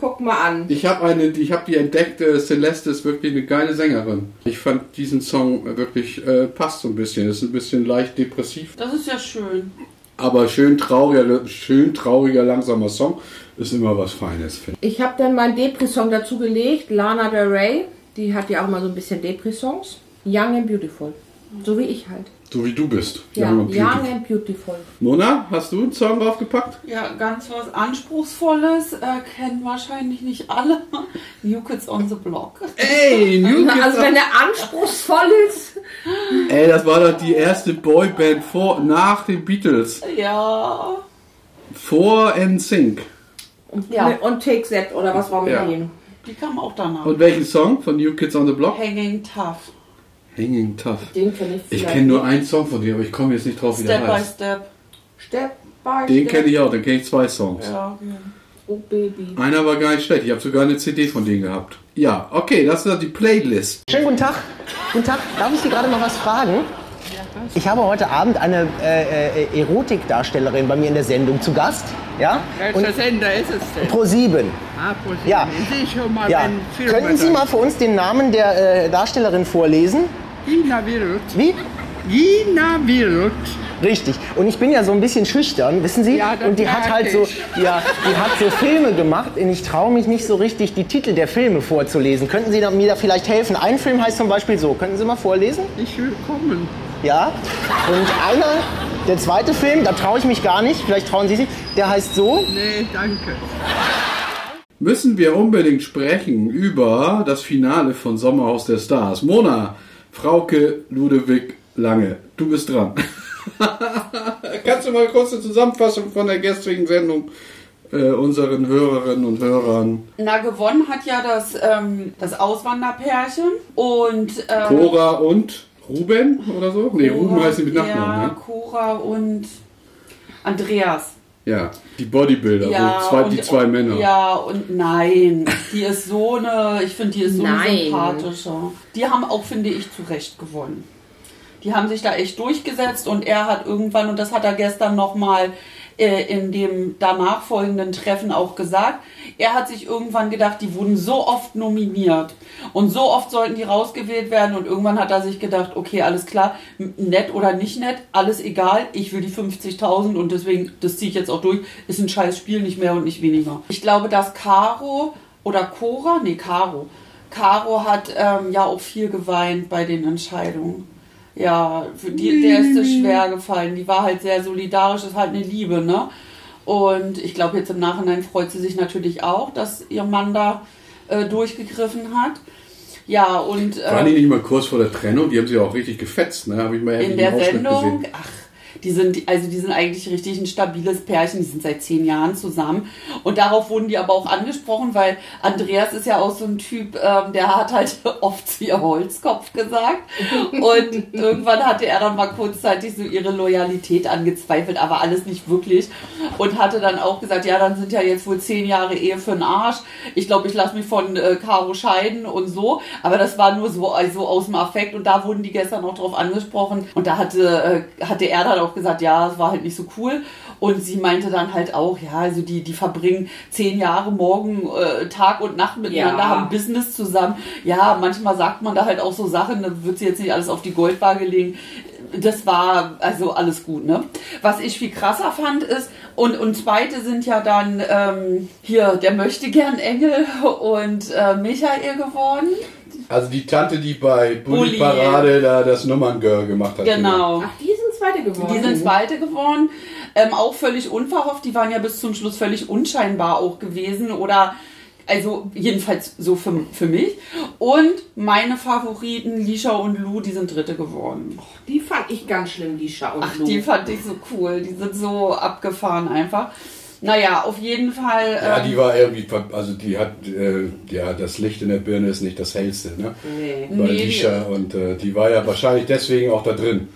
Guck mal an. Ich habe eine, ich habe die entdeckt. äh, Celeste ist wirklich eine geile Sängerin. Ich fand diesen Song wirklich äh, passt so ein bisschen. Ist ein bisschen leicht depressiv, Das ist ja schön. aber schön trauriger, schön trauriger langsamer Song ist immer was Feines. Finde Ich habe dann meinen Depri-Song dazu gelegt. Lana Del Rey. Die hat ja auch mal so ein bisschen Depri-Songs. Young and Beautiful. So wie ich halt. So wie du bist. Ja, Young and Young Beautiful. and Beautiful. Mona, hast du einen Song draufgepackt? Ja, ganz was Anspruchsvolles. Äh, kennen wahrscheinlich nicht alle. *laughs* New Kids on the Block. Ey, New Kids Also wenn er anspruchsvoll ist. Ey, das war doch die erste Boyband vor, nach den Beatles. Ja. Vor NSYNC. Ja. Und Take That oder was war mit Ja. denen? Die kam auch danach. Und welchen Song von New Kids on the Block? Hanging Tough. Hanging Tough. Den kenne ich Ich kenne nur einen Song von dir, aber ich komme jetzt nicht drauf, wie der Step by heißt. Step. Step by Den Step. kenne ich auch, dann kenne ich zwei Songs. Ja. Oh Baby. Einer war gar nicht schlecht, ich habe sogar eine CD von denen gehabt. Ja, okay, das ist die Playlist. Schönen guten Tag. Guten Tag. Darf ich Sie gerade mal was fragen? Ich habe heute Abend eine äh, äh, Erotikdarstellerin bei mir in der Sendung zu Gast. Ja? Welcher Sender ist es denn? Pro 7. Ah, Pro sieben. Ja. Ich sehe schon mal, Ja. Filme Könnten Sie mal für uns den Namen der äh, Darstellerin vorlesen? Gina Wild. Wie? Gina Wild. Richtig. Und ich bin ja so ein bisschen schüchtern, wissen Sie? Ja, das und die hat halt so, ich. ja, die hat so Filme gemacht und ich traue mich nicht so richtig, die Titel der Filme vorzulesen. Könnten Sie mir da vielleicht helfen? Ein Film heißt zum Beispiel so. Könnten Sie mal vorlesen? Ich will kommen. Ja. Und einer, der zweite Film, da traue ich mich gar nicht. Vielleicht trauen Sie sich. Der heißt so. Nee, danke. Müssen wir unbedingt sprechen über das Finale von Sommerhaus der Stars. Mona, Frauke, Ludewig, Lange, du bist dran. *laughs* *laughs* Kannst du mal kurz eine Zusammenfassung von der gestrigen Sendung äh, unseren Hörerinnen und Hörern Na, gewonnen hat ja das, ähm, das Auswanderpärchen. Und. Ähm, Cora und Ruben oder so? Nee, Ruben heißt sie mit Nachnamen, Ja, ne? Cora und Andreas. Ja, die Bodybuilder, Ja, so zwei, und, die zwei Männer. Ja, und nein. Die ist so eine, ich finde, die ist so eine Nein. sympathische. Die haben auch, finde ich, zu Recht gewonnen. Die haben sich da echt durchgesetzt und er hat irgendwann, und das hat er gestern nochmal äh, in dem danach folgenden Treffen auch gesagt, er hat sich irgendwann gedacht, die wurden so oft nominiert und so oft sollten die rausgewählt werden und irgendwann hat er sich gedacht, okay, alles klar, nett oder nicht nett, alles egal, ich will die 50.000 und deswegen, das ziehe ich jetzt auch durch, ist ein scheiß Spiel, nicht mehr und nicht weniger. Ich glaube, dass Caro oder Cora, nee, Caro, Caro hat ähm, ja auch viel geweint bei den Entscheidungen. Ja, für die, der ist es schwer gefallen. Die war halt sehr solidarisch, ist halt eine Liebe, ne? Und ich glaube, jetzt im Nachhinein freut sie sich natürlich auch, dass ihr Mann da äh, durchgegriffen hat. Ja, und Waren die äh, nicht mal kurz vor der Trennung? Die haben sie auch richtig fetzt, ne? Habe ich mal in der Sendung, gesehen. ach, die sind, also die sind eigentlich richtig ein stabiles Pärchen, die sind seit zehn Jahren zusammen. Und darauf wurden die aber auch angesprochen, weil Andreas ist ja auch so ein Typ, ähm, der hat halt *laughs* oft zu ihr Holzkopf gesagt. Und irgendwann hatte er dann mal kurzzeitig so ihre Loyalität angezweifelt, aber alles nicht wirklich. Und hatte dann auch gesagt, ja, dann sind ja jetzt wohl zehn Jahre Ehe für den Arsch. Ich glaube, ich lasse mich von äh, Caro scheiden und so. Aber das war nur so also aus dem Affekt und da wurden die gestern auch drauf angesprochen. Und da hatte, äh, hatte er dann auch gesagt, ja, es war halt nicht so cool. Und sie meinte dann halt auch, ja, also die, die verbringen zehn Jahre morgen äh, Tag und Nacht miteinander, Ja. haben Business zusammen. Ja, manchmal sagt man da halt auch so Sachen, da wird sie jetzt nicht alles auf die Goldwaage legen. Das war also alles gut, ne? Was ich viel krasser fand ist, und, und zweite sind ja dann ähm, hier der möchte gern Engel und äh, Michael geworden. Also die Tante, die bei Bully. Parade da das Nummerngirl gemacht hat. Genau. Ach, die Zweite geworden. Die sind Zweite geworden. Ähm, auch völlig unverhofft. Die waren ja bis zum Schluss völlig unscheinbar auch gewesen. Oder, also jedenfalls so für, für mich. Und meine Favoriten, Lisha und Lou, die sind Dritte geworden. Die fand ich ganz schlimm, die Schau und Ach, Lou. die fand ich so cool. Die sind so abgefahren einfach. Naja, auf jeden Fall. Ja, ähm, die war irgendwie, also die hat, äh, ja, das Licht in der Birne ist nicht das hellste, ne? Nee. Bei Nee, Lisha und äh, die war ja wahrscheinlich deswegen auch da drin.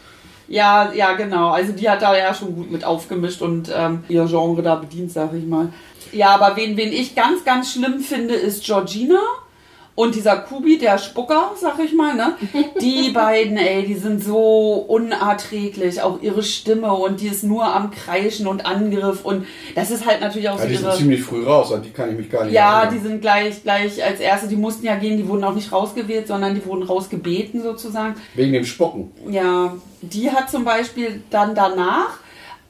Ja, ja, genau. Also die hat da ja schon gut mit aufgemischt und ähm, ihr Genre da bedient, sag ich mal. Ja, aber wen, wen ich ganz, ganz schlimm finde, ist Georgina. Und dieser Kubi, der Spucker, sag ich mal, ne? *laughs* Die beiden, ey, die sind so unerträglich. Auch ihre Stimme und die ist nur am Kreischen und Angriff. Und das ist halt natürlich auch Ja, so die sind ziemlich früh raus, an die kann ich mich gar nicht Ja, die erinnern. sind gleich, gleich als erste, die mussten ja gehen, die wurden auch nicht rausgewählt, sondern die wurden rausgebeten sozusagen. Wegen dem Spucken. Ja, die hat zum Beispiel dann danach,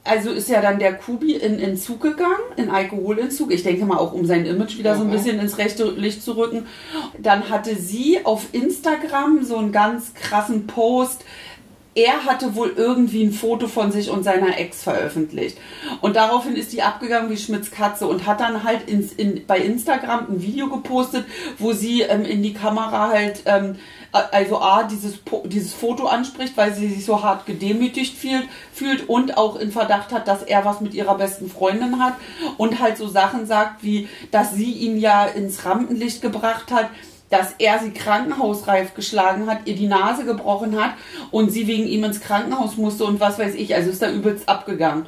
also ist ja dann der Kubi in Entzug gegangen, in Alkoholentzug. Ich denke mal auch, um sein Image wieder so ein bisschen ins rechte Licht zu rücken. Dann hatte sie auf Instagram so einen ganz krassen Post. Er hatte wohl irgendwie ein Foto von sich und seiner Ex veröffentlicht. Und daraufhin ist die abgegangen wie Schmitz Katze und hat dann halt ins, in, bei Instagram ein Video gepostet, wo sie ähm, in die Kamera halt, ähm, also A, dieses, dieses Foto anspricht, weil sie sich so hart gedemütigt fühlt, fühlt und auch in Verdacht hat, dass er was mit ihrer besten Freundin hat und halt so Sachen sagt, wie, dass sie ihn ja ins Rampenlicht gebracht hat, dass er sie krankenhausreif geschlagen hat, ihr die Nase gebrochen hat und sie wegen ihm ins Krankenhaus musste und was weiß ich. Also ist da übelst abgegangen.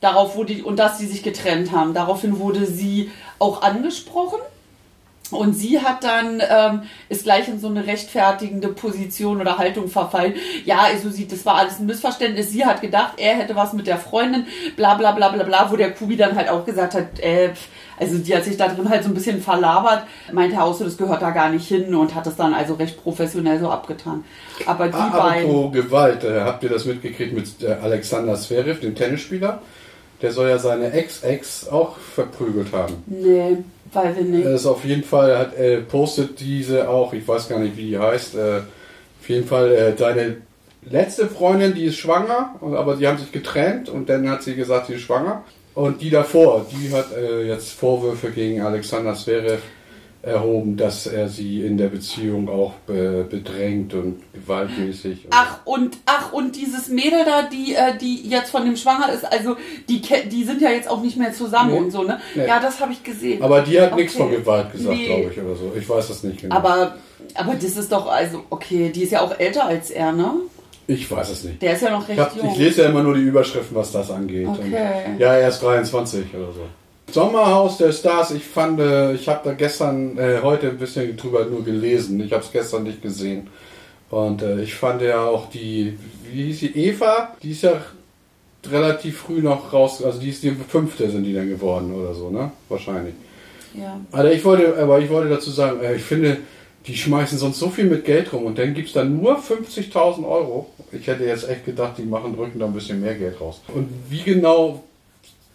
Darauf wurde, und dass sie sich getrennt haben. Daraufhin wurde sie auch angesprochen. Und sie hat dann, ähm, ist gleich in so eine rechtfertigende Position oder Haltung verfallen. Ja, also sie, das war alles ein Missverständnis. Sie hat gedacht, er hätte was mit der Freundin, bla bla bla bla bla, wo der Kubi dann halt auch gesagt hat, äh, also die hat sich da drin halt so ein bisschen verlabert, meinte auch so, das gehört da gar nicht hin und hat es dann also recht professionell so abgetan. Aber die Ah, beiden. apropos Gewalt, äh, habt ihr das mitgekriegt mit äh, Alexander Zverev, dem Tennisspieler? Der soll ja seine Ex-Ex auch verprügelt haben. Nee, weiß ich nicht. Ist auf jeden Fall, hat, äh, postet diese auch, ich weiß gar nicht, wie die heißt, äh, auf jeden Fall äh, seine letzte Freundin, die ist schwanger, aber die haben sich getrennt und dann hat sie gesagt, sie ist schwanger. Und die davor, die hat äh, jetzt Vorwürfe gegen Alexander Zverev erhoben, dass er sie in der Beziehung auch be bedrängt und gewaltmäßig. und- Ach und ach und dieses Mädel da, die äh, die jetzt von dem schwanger ist, also die die sind ja jetzt auch nicht mehr zusammen Nee. und so ne? Nee. Ja, das habe ich gesehen. aber die hat Okay. nichts von Gewalt gesagt, Nee. glaube ich, oder so. Ich weiß das nicht genau. Aber aber das ist doch also okay, die ist ja auch älter als er, ne? ich weiß es nicht. Der ist ja noch Ich, recht hab, jung. ich lese ja immer nur die Überschriften, was das angeht. Okay. Und, ja, er ist 23 oder so. Sommerhaus der Stars, ich fand, äh, ich habe da gestern, äh, heute ein bisschen drüber nur gelesen. Ich habe es gestern nicht gesehen. Und äh, ich fand ja auch die, wie hieß sie, Eva, die ist ja relativ früh noch raus, also die ist die fünfte sind die dann geworden oder so, ne? Wahrscheinlich. ja. Also ich wollte, aber ich wollte dazu sagen, äh, ich finde, die schmeißen sonst so viel mit Geld rum und dann gibt es dann nur 50.000 Euro. Ich hätte jetzt echt gedacht, die machen, drücken da ein bisschen mehr Geld raus. Und wie genau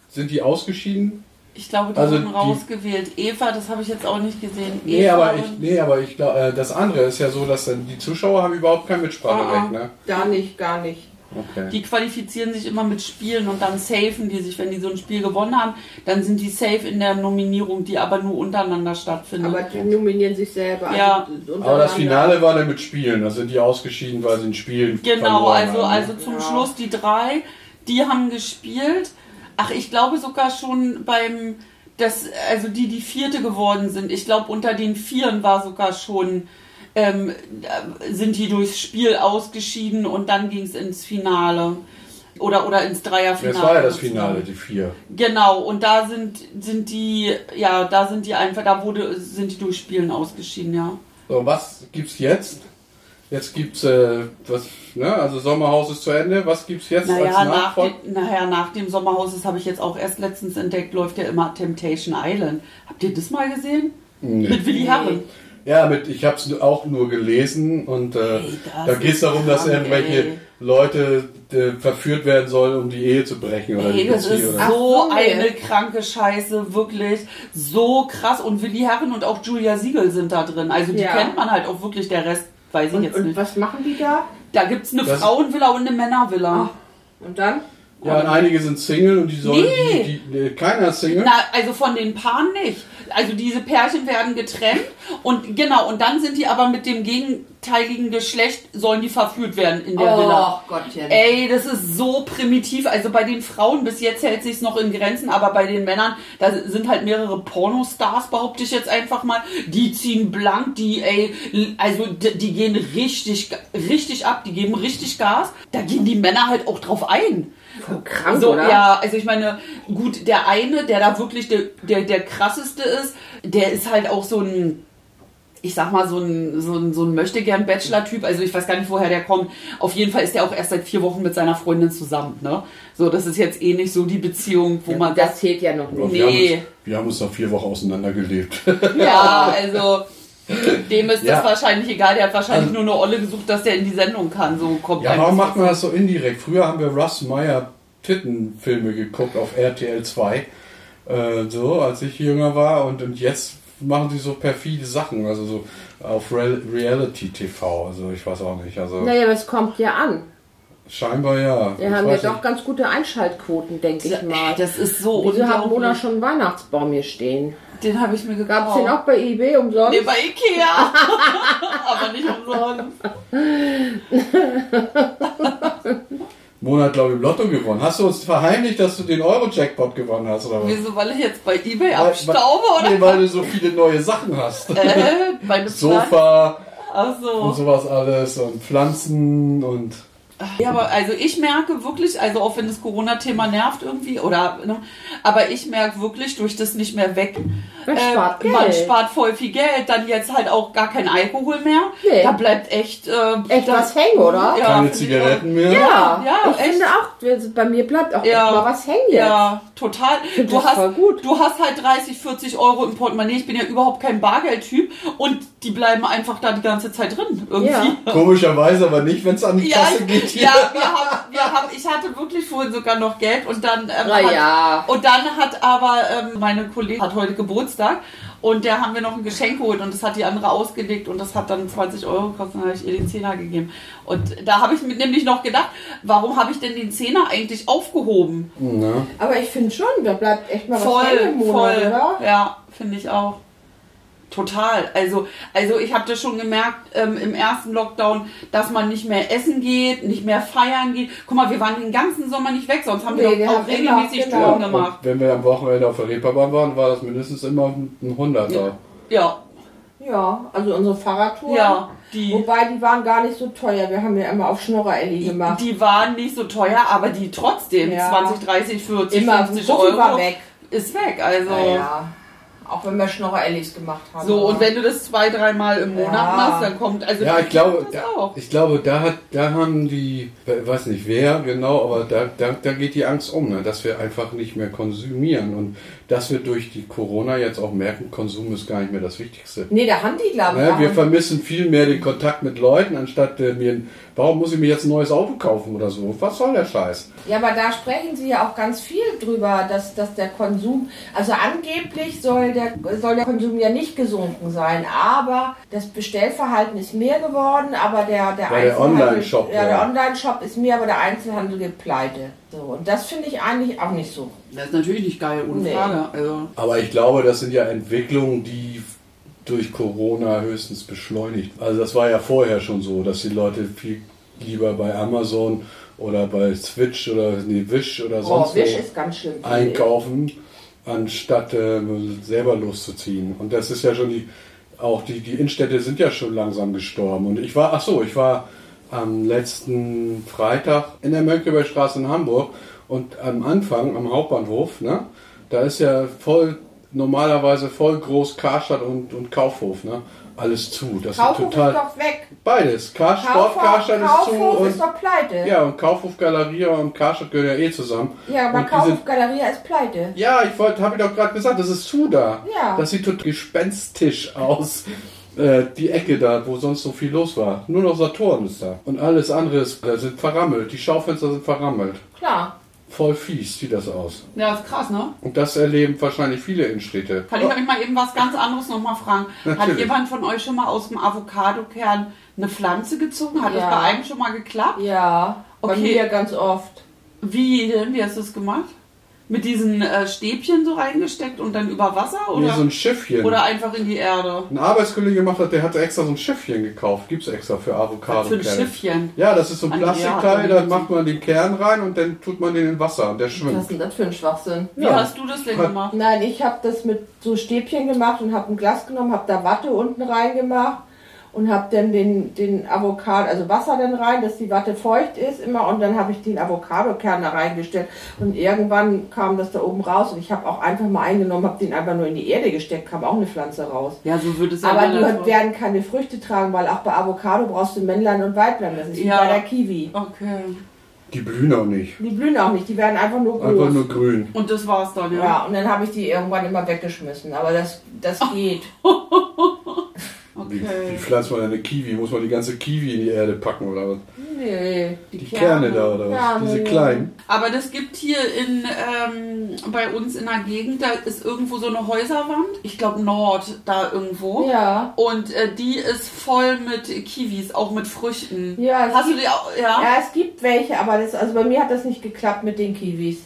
sind die ausgeschieden? Ich glaube, die Also wurden die- rausgewählt. Eva, das habe ich jetzt auch nicht gesehen. Nee, Eva aber ich, nee, aber ich glaube, äh, das andere ist ja so, dass dann die Zuschauer haben überhaupt kein Mitspracherecht, ne? Da nicht, gar nicht. Okay. Die qualifizieren sich immer mit Spielen und dann safen die sich, wenn die so ein Spiel gewonnen haben, dann sind die safe in der Nominierung, die aber nur untereinander stattfindet. Aber die nominieren sich selber. Ja. also Aber das. Finale war dann mit Spielen, da sind die ausgeschieden, weil sie ein Spiel Genau, verloren also, haben. also zum Ja. Schluss die drei, die haben gespielt. Ach, ich glaube sogar schon beim, das, also die, die vierte geworden sind. Ich glaube, unter den Vieren war sogar schon, ähm, äh, sind die durchs Spiel ausgeschieden und dann ging es ins Finale. Oder, oder ins Dreierfinale. Das war ja das Finale, die vier. Genau, und da sind, sind die, ja, da sind die einfach, da wurde, sind die durch Spielen ausgeschieden, ja. So, was gibt's jetzt? Jetzt gibt's äh, was, ne? Also Sommerhaus ist zu Ende. Was gibt's jetzt Naja, als nach Nachfolge? dem, naja, nach dem Sommerhaus, das habe ich jetzt auch erst letztens entdeckt, läuft ja immer Temptation Island. Habt ihr das mal gesehen? Nee. Mit Willi Herren. Ja, mit, ich habe es auch nur gelesen und äh, Ey, das da geht es darum, dass irgendwelche ey. Leute äh, verführt werden sollen, um die Ehe zu brechen oder Ey, die das ist. Ach so eine kranke Scheiße, wirklich so krass. Und Willi Herren und auch Julia Siegel sind da drin. Also die Ja. kennt man halt auch wirklich, der Rest weiß ich Und, jetzt und nicht. was machen die da? Da gibt es eine Das- Frauenvilla und eine Männervilla. Und dann? Ja, und einige sind Single und die sollen Nee. die, die, nee, keiner ist Single. Na, also von den Paaren nicht. Also diese Pärchen werden getrennt und genau, und dann sind die aber mit dem gegenteiligen Geschlecht, sollen die verführt werden in der Villa. Oh Gottchen. Ey, das ist so primitiv. Also bei den Frauen bis jetzt hält sich's noch in Grenzen, aber bei den Männern, da sind halt mehrere Pornostars, behaupte ich jetzt einfach mal. Die ziehen blank, die, ey, also die, die gehen richtig, richtig ab, die geben richtig Gas. Da gehen die Männer halt auch drauf ein. Voll krank, So, oder? ja, also ich meine, gut, der eine, der da wirklich der, der, der krasseste ist, der ist halt auch so ein, ich sag mal, so ein, so ein, so ein Möchtegern-Bachelor-Typ. Also ich weiß gar nicht, woher der kommt. Auf jeden Fall ist der auch erst seit vier Wochen mit seiner Freundin zusammen, ne? So, das ist jetzt eh nicht so die Beziehung, wo man das zählt ja noch nicht. wir, haben nee. uns, wir haben uns noch vier Wochen auseinandergelebt. Ja, *laughs* also dem ist Ja. das wahrscheinlich egal. Der hat wahrscheinlich Also- nur eine Olle gesucht, dass der in die Sendung kann. So kommt ja, warum das macht man das so indirekt? Früher haben wir Russ Meyer Tittenfilme geguckt auf RTL 2, äh, so als ich jünger war und, und jetzt machen sie so perfide Sachen, also so auf Real Reality TV, also ich weiß auch nicht, also Naja, aber es kommt ja an. scheinbar ja. Wir Ich haben ja weiß doch nicht. ganz gute Einschaltquoten, denke ich mal. Das ist so Wieso hat Mona unglaublich. schon einen Weihnachtsbaum hier stehen? Den habe ich mir gekauft. Gab es den auch bei eBay umsonst? Nee, bei Ikea. *laughs* Aber nicht umsonst. *laughs* Mona hat glaube ich im Lotto gewonnen. Hast du uns verheimlicht, dass du den Euro-Jackpot gewonnen hast oder was? Wieso, weil ich jetzt bei Ebay Weil- abstaube, oder? Nee, weil du so viele neue Sachen hast. Äh, meine. *laughs* Sofa Ach und so. sowas alles und Pflanzen und Ja, aber also ich merke wirklich, also auch wenn das Corona-Thema nervt irgendwie, oder, ne, aber ich merke wirklich, durch das nicht mehr weg, Man spart man Geld. spart voll viel Geld, dann jetzt halt auch gar kein Alkohol mehr. Nee. Da bleibt echt, äh, Echt da- was hängen, oder? Ja, keine Zigaretten mehr. Ja, Ja, ich echt. finde auch, bei mir bleibt auch Ja. mal was hängen jetzt. Ja, total. Du das hast, du hast halt 30, 40 Euro im Portemonnaie. Ich bin ja überhaupt kein Bargeldtyp und die bleiben einfach da die ganze Zeit drin. Irgendwie. Ja. *laughs* Komischerweise aber nicht, wenn es an die Ja, Kasse geht. hier. ja *laughs* wir haben, wir haben, ich hatte wirklich vorhin sogar noch Geld und dann, ähm, hat, ja. und dann hat aber ähm, meine Kollegin hat heute Geburtstag und der haben wir noch ein Geschenk geholt und das hat die andere ausgelegt und das hat dann 20 Euro gekostet und dann habe ich ihr den Zehner gegeben. Und da habe ich mir nämlich noch gedacht, warum habe ich denn den Zehner eigentlich aufgehoben? Na, Aber ich finde schon, da bleibt echt mal was Voll, hängen im Monat, voll. oder? Ja, finde ich auch. Total. Also, also ich habe das schon gemerkt ähm, im ersten Lockdown, dass man nicht mehr essen geht, nicht mehr feiern geht. Guck mal, wir waren den ganzen Sommer nicht weg, sonst haben Nee, wir wir auch haben regelmäßig genau. Touren gemacht. Und wenn wir am Wochenende auf der Reeperbahn waren, war das mindestens immer ein Hunderter. Ja, Ja, also unsere Fahrradtouren. ja. Die, Wobei, die waren gar nicht so teuer. Wir haben ja immer auf Schnorrer-Elli gemacht. die waren nicht so teuer, aber die trotzdem Ja. 20, 30, 40, immer 50 so viel Euro war weg. ist weg. Also. Naja, auch wenn wir Schnorrer-Ellis gemacht haben. So, und wenn du das zwei, dreimal im Monat Ja. machst, dann kommt, also Ja, ich glaube, das da, auch. ich glaube, da hat, da haben die, ich weiß nicht wer genau, aber da, da, da geht die Angst um, ne, dass wir einfach nicht mehr konsumieren und dass wir durch die Corona jetzt auch merken, Konsum ist gar nicht mehr das Wichtigste. Nee, da haben die, glaube ich. Ne, wir vermissen viel mehr den Kontakt mit Leuten, anstatt äh, mir, warum muss ich mir jetzt ein neues Auto kaufen oder so? Was soll der Scheiß? Ja, aber da sprechen sie ja auch ganz viel drüber, dass, dass der Konsum, also angeblich soll der, soll der Konsum ja nicht gesunken sein, aber das Bestellverhalten ist mehr geworden, aber der, der, Ja, der Einzelhandel- Online-Shop, Ja, der ja. Online-Shop ist mehr, aber der Einzelhandel geht pleite. So, und das finde ich eigentlich auch nicht so. Das ist natürlich nicht geil, ohne Nee. Frage. Also. Aber ich glaube, das sind ja Entwicklungen, die durch Corona höchstens beschleunigt. Also das war ja vorher schon so, dass die Leute viel lieber bei Amazon oder bei Switch oder nee, Wish oder Oh, sonst Wish wo ist ganz ich. einkaufen, anstatt äh, selber loszuziehen. Und das ist ja schon die, auch die, die Innenstädte sind ja schon langsam gestorben. Und ich war, ach so, ich war am letzten Freitag in der Mönckebergstraße in Hamburg und am Anfang, am Hauptbahnhof, ne, da ist ja voll normalerweise voll groß Karstadt und, und Kaufhof, ne? Alles zu. Das Kaufhof ist total. ist doch weg. Beides. Kar Sport Kaufhof, Karstadt ist zu Kaufhof ist doch pleite. ja, und Kaufhof Galeria und Karstadt gehören ja eh zusammen. Ja, aber und Kaufhof Galeria ist pleite. Ja, ich wollte, habe ich doch gerade gesagt, das ist zu da. Ja. Das sieht total gespenstisch aus. *laughs* Äh, die Ecke da, wo sonst so viel los war. Nur noch Saturn ist da. Und alles andere ist, äh, sind verrammelt. Die Schaufenster sind verrammelt. Klar. Voll fies sieht das aus. Ja, ist krass, ne? Und das erleben wahrscheinlich viele Innenstädte. Kann ich euch mal eben was ganz anderes nochmal fragen? Hat Natürlich. jemand von euch schon mal aus dem Avocadokern eine Pflanze gezogen? Hat das Ja. bei einem schon mal geklappt? Ja, bei Okay. mir ganz oft. Wie denn? Wie hast du das gemacht? Mit diesen äh, Stäbchen so reingesteckt und dann über Wasser? Nee, Oder, so ein Schiffchen. oder einfach in die Erde? ein Arbeitskollege gemacht hat, der hatte extra so ein Schiffchen gekauft. Gibt's extra für Avocado. Für ein Schiffchen. Ja, das ist so ein hat Plastikteil, da macht man den Kern rein und dann tut man den in Wasser und der Was schwimmt. ist denn das für ein Schwachsinn? Wie Ja. hast du das denn Hat- gemacht? Nein, ich habe das mit so Stäbchen gemacht und habe ein Glas genommen, habe da Watte unten reingemacht und habe dann den, den Avocado, also Wasser dann rein, dass die Watte feucht ist immer und dann habe ich den Avocadokern da reingestellt und irgendwann kam das da oben raus und ich habe auch einfach mal eingenommen, habe den einfach nur in die Erde gesteckt, kam auch eine Pflanze raus. Ja, so würde es ja Aber die Natur- werden keine Früchte tragen, weil auch bei Avocado brauchst du Männlein und Weiblein. Das ist wie Ja. bei der Kiwi. Okay. Die blühen auch nicht. Die blühen auch nicht, die werden einfach nur groß. Einfach nur grün. Und das war's dann, ja? ja, und dann habe ich die irgendwann immer weggeschmissen. Aber das, das *laughs* geht. Wie, wie Okay. pflanzt man eine Kiwi? Muss man die ganze Kiwi in die Erde packen oder was? Nee. Die Kerne, da oder was? Kerne, Diese kleinen. Aber das gibt hier in ähm, bei uns in der Gegend, da ist irgendwo so eine Häuserwand. Ich glaube Nord, da irgendwo. Ja. Und äh, die ist voll mit Kiwis, auch mit Früchten. Ja, es Hast du gibt- die auch? Ja. Ja, es gibt welche, aber das, also bei mir hat das nicht geklappt mit den Kiwis.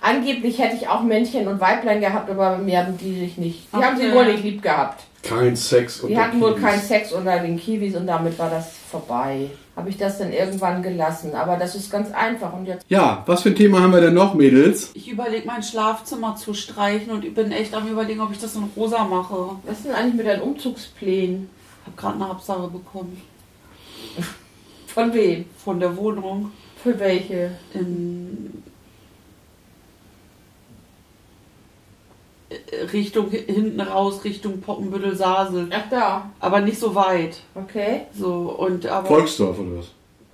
Angeblich hätte ich auch Männchen und Weiblein gehabt, aber bei mir haben die sich nicht. Die haben sie Okay. wohl nicht lieb gehabt. Kein Sex Die unter hatten wohl keinen Sex unter den Kiwis und damit war das vorbei. Habe ich das dann irgendwann gelassen. Aber das ist ganz einfach. Und jetzt Ja, was für ein Thema haben wir denn noch, Mädels? Ich überlege mein Schlafzimmer zu streichen und ich bin echt am überlegen, ob ich das in rosa mache. Was ist denn eigentlich mit deinen Umzugsplänen? Hab gerade eine Absage bekommen Von wem? von der Wohnung Für welche? in Richtung hinten raus, Richtung Poppenbüttel-Sasel. Ach da, Aber nicht so weit. okay. So, und aber. Volksdorf oder was?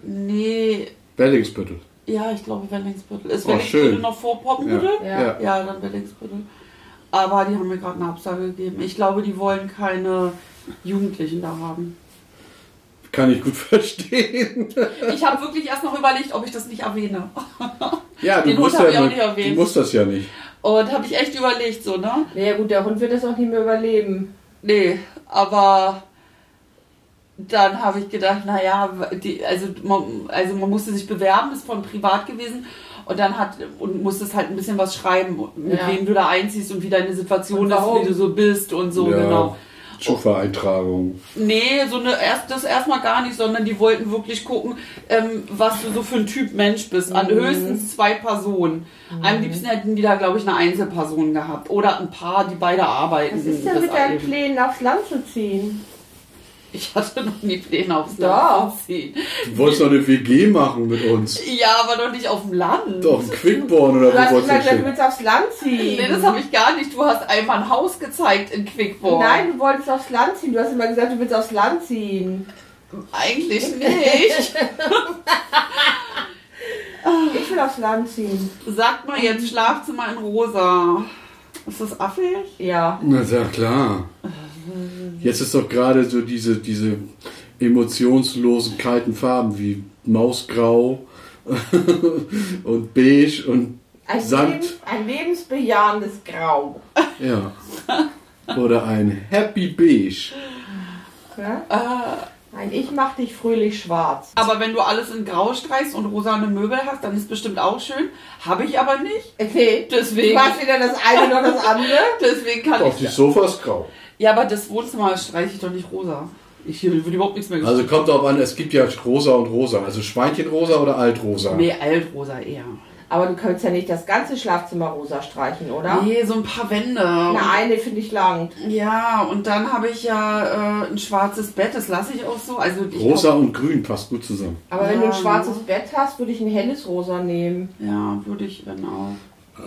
Nee, Bellingsbüttel. ja, ich glaube Wellingsbüttel. Ist Oh, Wellingsbüttel schön. noch vor Poppenbüttel? Ja. Ja. Ja, dann Wellingsbüttel. Aber die haben mir gerade eine Absage gegeben. Ich glaube, die wollen keine Jugendlichen da haben. Kann ich gut *laughs* verstehen. Ich habe wirklich erst noch überlegt, ob ich das nicht erwähne. Ja, du Den Hund musst, hab ja ich auch nicht erwähnt. du musst das ja nicht. Und habe ich echt überlegt, so, ne? Naja gut, der Hund wird das auch nicht mehr überleben. Nee, aber dann habe ich gedacht, naja, die, also, man, also man musste sich bewerben, ist von privat gewesen. Und dann hat und musstest halt ein bisschen was schreiben, mit Ja. wem du da einziehst und wie deine Situation ist, wie du so bist und so, ja. genau. Schufa-Eintragung. Nee, so eine erst das erstmal gar nicht, sondern die wollten wirklich gucken, ähm, was du so für ein Typ Mensch bist. An Mhm. höchstens zwei Personen. Am liebsten hätten die da, glaube ich, eine Einzelperson gehabt. Oder ein Paar, die beide arbeiten. Was ist denn mit deinen. Plänen aufs Land zu ziehen? Ich hatte noch nie Pläne aufs. Land zu ziehen. Du wolltest doch eine WG machen mit uns. Ja, aber doch nicht auf dem Land. Doch, ein Quickborn oder Du hast wo wolltest gesagt, du du hin? willst aufs Land ziehen. Nee, das habe ich gar nicht. Du hast einmal ein Haus gezeigt in Quickborn. Nein, du wolltest aufs Land ziehen. Du hast immer gesagt, du willst aufs Land ziehen. Eigentlich *laughs* nicht. Ich will aufs Land ziehen. Sag mal jetzt Schlafzimmer in rosa. Ist das affig? Ja. Na, ist ja klar. Jetzt ist doch gerade so diese, diese emotionslosen, kalten Farben wie Mausgrau *laughs* und Beige und Ein, Sand. Leben, ein lebensbejahendes Grau. Ja. Oder ein Happy Beige. Ja? Äh, Ein Ich mach dich fröhlich schwarz. aber wenn du alles in Grau streichst und rosane Möbel hast, dann ist bestimmt auch schön. Habe ich aber nicht. Okay. Deswegen- Du hast weder das eine noch das andere. *laughs* Deswegen kann Doch, die ich. Sofa ist grau. Ja, aber das Wohnzimmer streiche ich doch nicht rosa. Ich hier wird überhaupt nichts mehr Also kommt auch an, es gibt ja rosa und rosa. Also Schweinchenrosa oder Altrosa. Nee, altrosa eher. Aber du kannst ja nicht das ganze Schlafzimmer rosa streichen, oder? Nee, so ein paar Wände. Na, eine finde ich lang. Ja, und dann habe ich ja äh, ein schwarzes Bett, das lasse ich auch so. Also ich Rosa und grün passt gut zusammen. Aber wenn du ein Ja, schwarzes Bett hast, würde ich ein helles Rosa nehmen. Ja, würde ich, wenn auch.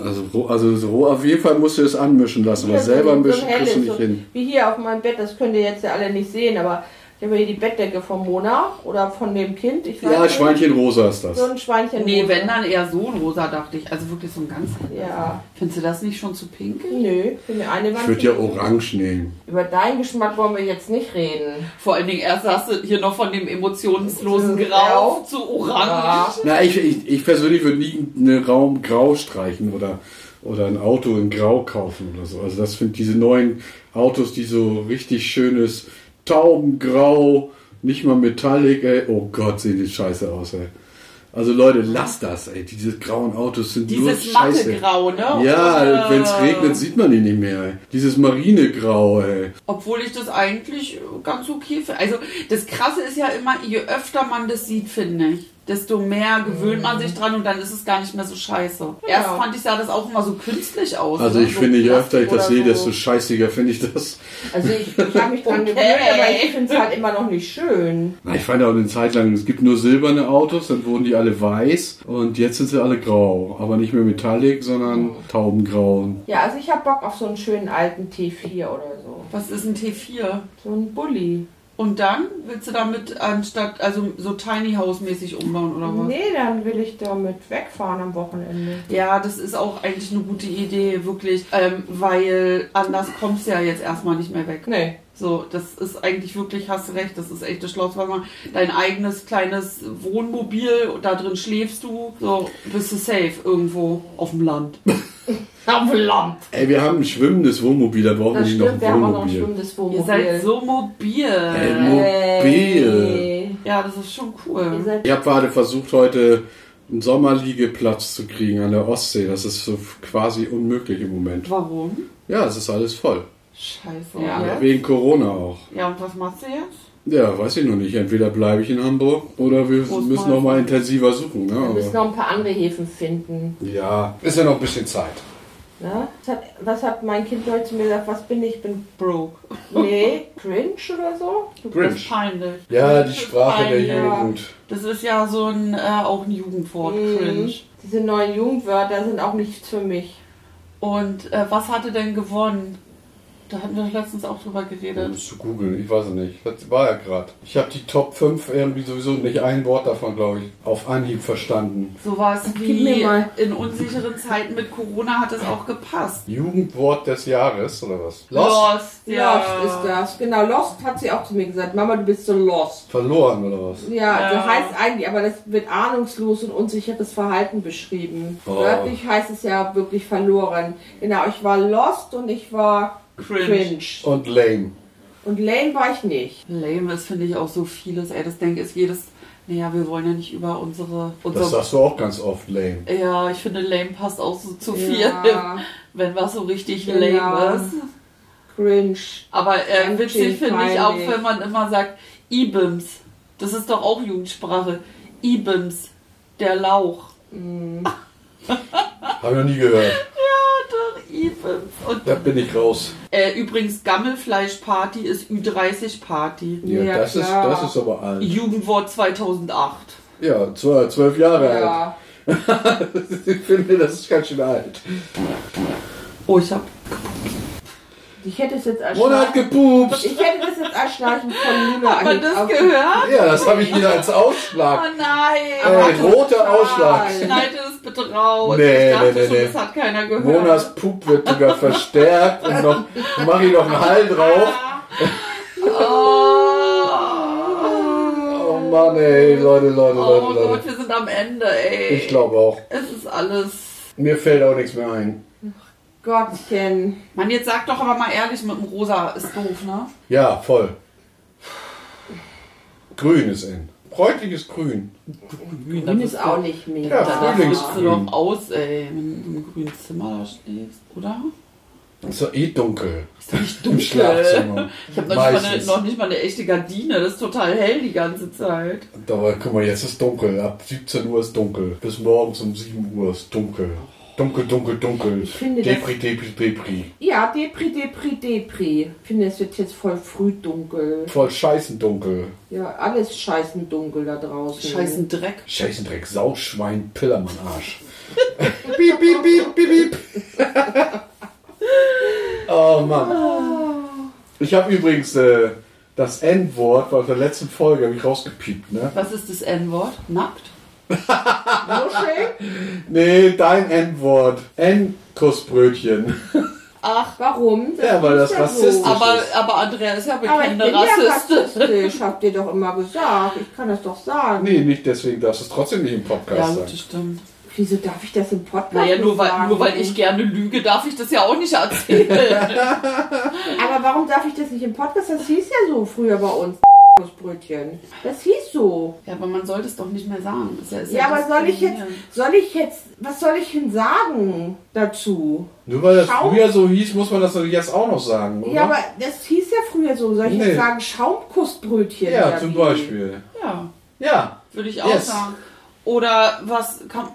Also, roh- also so roh, auf jeden Fall musst du es anmischen lassen, weil selber mischen kriegst du nicht so hin. Wie hier auf meinem Bett, das könnt ihr jetzt ja alle nicht sehen, aber ich habe hier die Bettdecke von Mona oder von dem Kind. Ich weiß Ja, nicht. Schweinchenrosa ist So das. ein Schweinchen. Nee, wenn dann eher so ein rosa, dachte ich. Also wirklich so ein ganz. Ja. Findest du das nicht schon zu pink? Nö, eine Ich würde ja orange nehmen. Über deinen Geschmack wollen wir jetzt nicht reden. Vor allen Dingen erst hast du hier noch von dem emotionslosen Grau. zu Orange. Ja. Na, ich, ich, ich persönlich würde nie einen Raum grau streichen oder, oder ein Auto in grau kaufen oder so. Also das finde diese neuen Autos, die so richtig schönes Taubengrau, nicht mal Metallic, ey. Oh Gott, sehen die scheiße aus, ey. Also Leute, lasst das, ey. Diese grauen Autos sind nur Dieses scheiße. Mattegrau, ne? Ja, Äh, wenn es regnet, sieht man die nicht mehr. Ey. Dieses Marinegrau, ey. Obwohl ich das eigentlich ganz okay finde. Also das Krasse ist ja immer, je öfter man das sieht, finde ich, desto mehr gewöhnt man sich dran und dann ist es gar nicht mehr so scheiße. Erst fand ich, sah das auch immer so künstlich aus. Also ne? ich so finde, je öfter ich das sehe, so. desto scheißiger finde ich das. Also ich, ich habe mich dran Okay. gewöhnt, aber ich finde es halt immer noch nicht schön. Na, ich fand auch eine Zeit lang, es gibt nur silberne Autos, dann wurden die alle weiß und jetzt sind sie alle grau. Aber nicht mehr Metallic, sondern Taubengrau. Ja, also ich habe Bock auf so einen schönen alten T4 oder so. Was ist ein T4? So ein Bulli. Und dann willst du damit anstatt, also so Tiny House mäßig umbauen oder was? Nee, dann will ich damit wegfahren am Wochenende. Ja, das ist auch eigentlich eine gute Idee, wirklich, ähm, weil anders kommst du ja jetzt erstmal nicht mehr weg. Nee. So, das ist eigentlich wirklich, hast du recht, das ist echt das Schlauste, was man, dein eigenes kleines Wohnmobil, da drin schläfst du, so, bist du safe irgendwo auf dem Land. *laughs* auf dem Land. Ey, wir haben ein schwimmendes Wohnmobil, da brauchen wir nicht noch stimmt, wir ein haben auch noch ein Wohnmobil. schwimmendes Ihr Wohnmobil. seid so mobil. Ey, mobil. Ey. Ja, das ist schon Ihr cool. Ich habe gerade versucht, heute einen Sommerliegeplatz zu kriegen an der Ostsee. Das ist so quasi unmöglich im Moment. Warum? Ja, es ist alles voll. Scheiße. Ja. Ja. Wegen Corona auch. ja, und was machst du jetzt? Ja, weiß ich noch nicht. Entweder bleibe ich in Hamburg oder wir Groß müssen noch mal intensiver suchen. wir Ne? müssen Aber, noch ein paar andere Häfen finden. ja, ist ja noch ein bisschen Zeit. Ne? Was, hat, was hat mein Kind heute zu mir gesagt? Was bin ich? Ich bin Broke. *laughs* Nee, cringe oder so? Du Cringe. Das ist peinlich. Ja, die Sprache der. Jugend. Das ist ja so ein, äh, auch ein Jugendwort, Mhm. cringe. Diese neuen Jugendwörter sind auch nichts für mich. Und äh, was hatte denn gewonnen? Da hatten wir letztens auch drüber Du geredet. musst du googeln, ich weiß es nicht. Das war ja gerade. Ich habe die Top 5 irgendwie sowieso nicht ein Wort davon, glaube ich, auf Anhieb verstanden. Sowas Gib mir wie mal. in unsicheren Zeiten mit Corona hat es auch gepasst. Jugendwort des Jahres, oder was? Lost, ja. Lost ist das. Genau, Lost hat sie auch zu mir gesagt. Mama, du bist so lost. Verloren, oder was? Ja, Ja. das heißt eigentlich, aber das wird ahnungslos und unsicheres Verhalten beschrieben. Oh. Wörtlich heißt es ja wirklich verloren. Genau, ich war lost und ich war Cringe. cringe. Und lame. Und lame war ich nicht. Lame ist, finde ich, auch so vieles. Ey, das denke ich, ist jedes. Naja, wir wollen ja nicht über unsere. Das unsere sagst du auch ganz oft, lame. ja, ich finde, lame passt auch so zu viel. Ja, *laughs* Wenn was so richtig Genau. lame ist. cringe. Aber äh, witzig finde ich auch, wenn man immer sagt, Ibims. Das ist doch auch Jugendsprache. Ibims. Der Lauch. Habe ich noch nie gehört. *laughs* Ja, Und Da bin ich raus. äh, übrigens, Gammelfleischparty ist Ü30-Party. Ja, Ja, das, ist, das ist aber alt. Jugendwort 2008. Ja, zwölf, zwölf Jahre alt. Ja. *laughs* Ich finde, das ist ganz schön alt. Oh, ich hab. Ich hätte es jetzt als Mona hat gepupst. ich hätte das jetzt als Schnarchen von Luna Hat man das gehört? Ja, das habe ich wieder als Oh Ausschlag. nein! Äh, roter Ausschlag. Schneide das bitte raus. Nee, ich dachte nee, nee, schon, nee. das hat keiner gehört. Monas Pup wird sogar verstärkt und noch mache ich noch einen Hall drauf. Oh, Oh Mann, ey, Leute, Leute, oh Leute, Gott, Leute. wir sind am Ende, ey. Ich glaube auch. Es ist alles. Mir fällt auch nichts mehr ein. Gottchen. Mann, jetzt sag doch aber mal ehrlich, mit dem Rosa ist doof, ne? Ja, voll. Grün ist in. Bräutliches Grün. Grün ist auch nicht mega. Ja, Da flippst du doch aus, ey, wenn du im grünen Zimmer da stehst, oder? Ist doch eh dunkel. Ist doch nicht *laughs* Im dunkel. Schlafzimmer. Ich habe noch, nicht mal eine- Meistens. noch nicht mal eine echte Gardine, das ist total hell die ganze Zeit. Aber guck mal, jetzt ist dunkel. Ab 17 Uhr ist dunkel. Bis morgens um 7 Uhr ist dunkel. Dunkel, dunkel, dunkel. finde das- Depri, Depri, Depri. Ja, Depri, Depri, Depri. Ich finde, es wird jetzt voll früh dunkel. Voll scheißen dunkel. Ja, alles scheißen dunkel da draußen. Scheißen Dreck. Scheißendreck, Sauschwein, Pillermann, Arsch. *laughs* Piep, piep, piep, piep, piep. oh Mann. Ich habe übrigens äh, das N-Wort aus der letzten Folge hab ich rausgepiept, ne? Was ist das N-Wort? Nackt? Nee, dein N-Wort. N-Kussbrötchen. Ach, Warum? Ja, weil das ist rassistisch so. aber, ist. aber Andrea ist ja Aber ich bekannte bin ja *laughs* habt ihr doch immer gesagt. Ich kann das doch sagen. Nee, nicht deswegen darfst du es trotzdem nicht im Podcast Ja, sagen. gut, das stimmt. Wieso darf ich das im Podcast Naja, nur weil, sagen? nur weil ich gerne lüge, darf ich das ja auch nicht erzählen. *laughs* Aber warum darf ich das nicht im Podcast? Das hieß ja so früher bei uns. Brötchen. Das hieß so. ja, aber man sollte es doch nicht mehr sagen. Ist ja, ist Ja, aber soll ich jetzt, soll ich jetzt, was soll ich denn sagen dazu? Nur weil das Schau- früher so hieß, muss man das doch jetzt auch noch sagen, oder? Ja, aber das hieß ja früher so. Soll ich Nee. jetzt sagen Schaumkussbrötchen? Ja, zum wie? Beispiel. Ja, Ja. würde ich auch Yes. sagen. Oder was kann.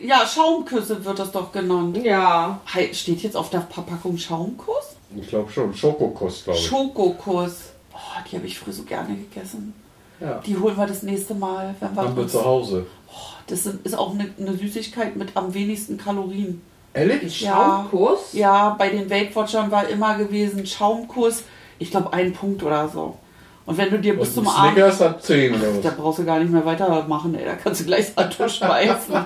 Ja, Schaumküsse wird das doch genannt. Ja. Steht jetzt auf der Verpackung Schaumkuss? Ich glaube schon. Schokokuss, glaube ich. Schokokuss. Oh, die habe ich früher so gerne gegessen. ja. Die holen wir das nächste Mal, wenn wir Haben wir zu Hause. Das sind- ist auch eine, eine Süßigkeit mit am wenigsten Kalorien. Ehrlich? Ja. Schaumkuss? Ja, bei den Weight Watchern war immer gewesen Schaumkuss, ich glaube ein Punkt oder so. Und wenn du dir bis Und zum Abend. Snickers hat 10 oder Da was? brauchst du gar nicht mehr weitermachen, ey. Da kannst du gleich Salto *laughs* schmeißen. *laughs*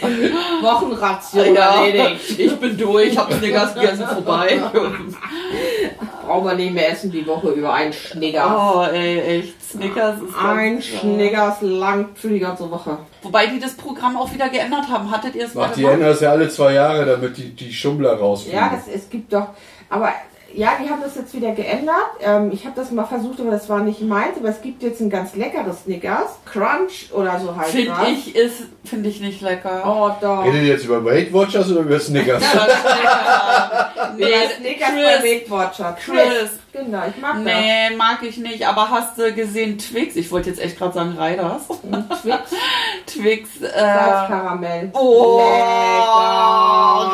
*laughs* Wochenration erledigt. ich bin durch, hab Snickers gegessen vorbei. *laughs* Brauchen wir nicht mehr essen die Woche über einen Schnickers. Oh, ey, echt. Snickers ist Ein Schnickers lang für die ganze Woche. Wobei die das Programm auch wieder geändert haben. Hattet ihr es mal Ach, die ändern das ja alle zwei Jahre, damit die, die Schummler rausfliegen. Ja, das, es gibt doch. Aber ja, die haben das jetzt wieder geändert. Ähm, ich habe das mal versucht, aber das war nicht meins. Aber es gibt jetzt ein ganz leckeres Snickers. Crunch oder so heißt Finde das. ich, ist, finde ich nicht lecker. Oh, doch. Redet ihr jetzt über Weight Watchers oder über Snickers? nee, *laughs* Nee, Snickers bei Chris, Weight Watcher. Chris. Genau, ich mag Nee, mag ich nicht. Aber hast du gesehen Twix? Ich wollte jetzt echt gerade sagen Reiders. das. Twix, *laughs* Twix. Äh, Salzkaramell. oh,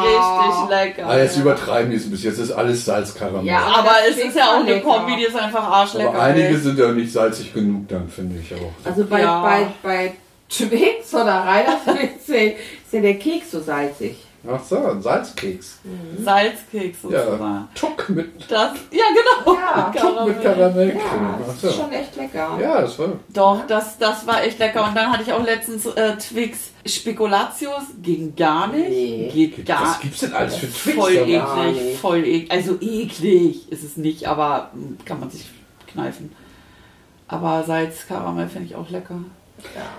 Lecker. richtig lecker. ah, jetzt übertreiben die es bis jetzt. ist alles Salzkaramell. Ja, aber das es ist ja auch eine lecker. Kombi, die ist einfach arschlecker. Aber einige sind ja nicht salzig genug dann, finde ich auch. Also bei, Ja. bei, bei Twix oder Reiders Twix *laughs* ist ja der Keks so salzig. Ach so, ein Salzkeks. Salzkeks Ja, sozusagen. Tuck mit, Das, ja, genau. Ja, Tuck mit Karamellcreme. Ja, das so. ist schon echt lecker. Ja, das war. Doch, das, das war echt lecker. Und dann hatte ich auch letztens äh, Twix Spekulatius. Ging gar nicht. Nee. Geht gar Was gibt's denn alles für Twix? Voll eklig, nicht. voll eklig. Also eklig ist es nicht, aber mm, kann man sich kneifen. Aber Salz, Karamell finde ich auch lecker.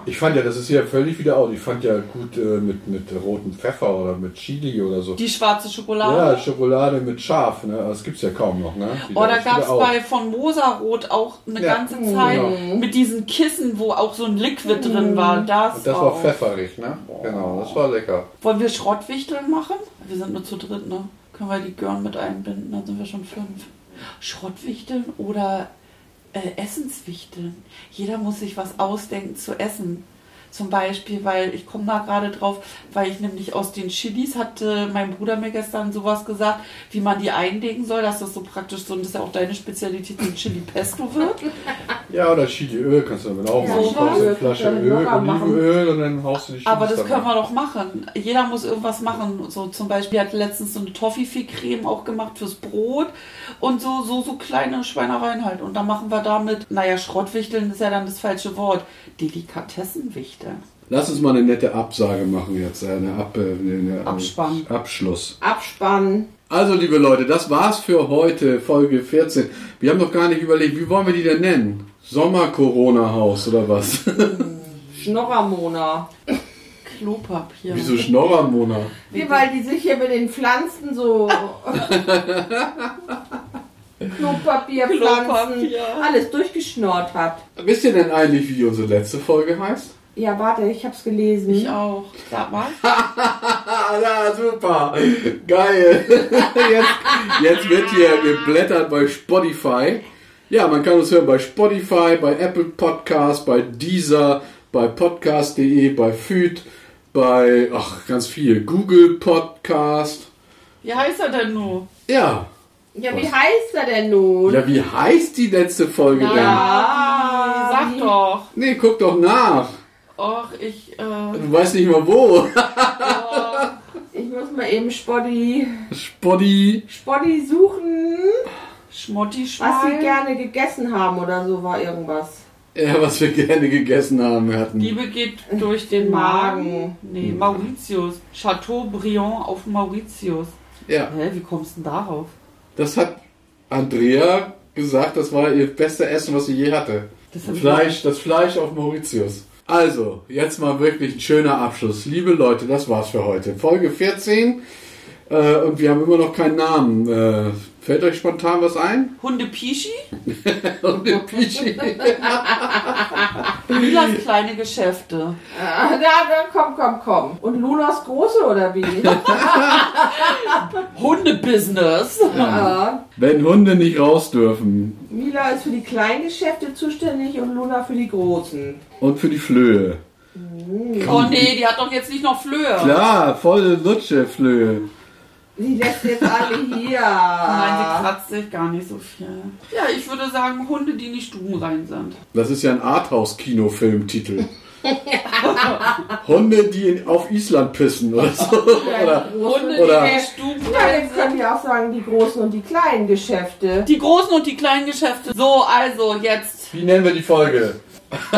Ich fand ja, das ist ja völlig wieder aus. Ich fand ja gut äh, mit, mit rotem Pfeffer oder mit Chili oder so. Die schwarze Schokolade. Ja, Schokolade mit Scharf, ne? Das gibt's ja kaum noch, ne? Die Oh, ist gab es out. bei von Mosarot auch eine Ja, ganze Mhm. Zeit genau. mit diesen Kissen, wo auch so ein Liquid drin war. Das, Und das war pfefferig, ne? Genau, das war lecker. Wollen wir Schrottwichteln machen? Wir sind nur zu dritt, ne? Können wir die Görn mit einbinden? Dann sind wir schon fünf. Schrottwichteln oder äh, Essenswichteln? Jeder muss sich was ausdenken zu essen. Zum Beispiel, weil ich komme da gerade drauf, weil ich nämlich aus den Chilis hatte mein Bruder mir gestern sowas gesagt, wie man die einlegen soll, dass das so praktisch so, und das ist ja auch deine Spezialität, so Chili Pesto wird. *laughs* Ja, oder Chiliöl kannst du damit auch machen. Du kaufst eine Flasche Öl. Olivenöl und dann haust du die Chilis Aber das da können wir doch machen. Jeder muss irgendwas machen. So zum Beispiel hat letztens so eine Toffifee-Creme auch gemacht fürs Brot und so, so, so kleine Schweinereien halt. Und dann machen wir damit, naja, Schrottwichteln ist ja dann das falsche Wort. Delikatessenwichteln. Lass uns mal eine nette Absage machen jetzt, äh, eine, Ab, äh, eine Abspann. Abschluss. Abspann. Also, liebe Leute, das war's für heute, Folge 14. Wir haben noch gar nicht überlegt, wie wollen wir die denn nennen? Sommer-Corona-Haus oder was? Schnorrermona. Klopapier. Wieso Schnorrermona? Wie, weil die sich hier mit den Pflanzen so. Klopapier, Pflanzen, Klopapier. alles durchgeschnort hat. Wisst ihr denn eigentlich, wie unsere letzte Folge heißt? Ja, warte, ich hab's gelesen. Ich auch. Sag mal. *laughs* Ja, super. Geil. *laughs* Jetzt, jetzt wird hier geblättert bei Spotify. Ja, man kann uns hören bei Spotify, bei Apple Podcast, bei Deezer, bei podcast.de, bei Food, bei, ach, ganz viel. Google Podcast. Wie heißt er denn nun? Ja. Ja, wie heißt er denn nun? Ja, wie heißt die letzte Folge denn? Ja, sag wie- doch. Nee, guck doch nach. Och, ich, äh, Du weißt nicht mal wo. Ich muss mal eben Spotti, Spotty. Spotti suchen, Schmotti was sie Schwein. gerne gegessen haben oder so war irgendwas. Ja, was wir gerne gegessen haben. Wir hatten. Liebe geht durch den Magen. Nee, Mauritius. Chateaubriand auf Mauritius. Ja, Hä, wie kommst du denn darauf? das hat Andrea gesagt, das war ihr beste Essen, was sie je hatte. Das Fleisch, das Fleisch auf Mauritius. Also, jetzt mal wirklich ein schöner Abschluss. Liebe Leute, das war's für heute. Folge 14. Äh, und wir haben immer noch keinen Namen. Äh, fällt euch spontan was ein? Hunde Pischi? Und der Pichi. Milas kleine Geschäfte. Ah, na, na, komm, komm, komm. Und Lunas große oder wie? *laughs* Hundebusiness. *laughs* ja. Wenn Hunde nicht raus dürfen. Mila ist für die kleinen Geschäfte zuständig und Luna für die großen. Und für die Flöhe. Oh nee, die hat doch jetzt nicht noch Flöhe. Klar, volle Lutsche Flöhe. Die lässt jetzt alle hier. *laughs* Nein, sie kratzt sich gar nicht so viel. Ja, ich würde sagen, Hunde, die nicht stubenrein sind. Das ist ja ein Arthouse-Kinofilmtitel. *laughs* Hunde, die in, auf Island pissen oder so. Oder, Hunde, Oder- die nicht stubenrein Ja, jetzt sind. können wir auch sagen, die großen und die kleinen Geschäfte. Die großen und die kleinen Geschäfte. So, also jetzt. wie nennen wir die Folge? *laughs*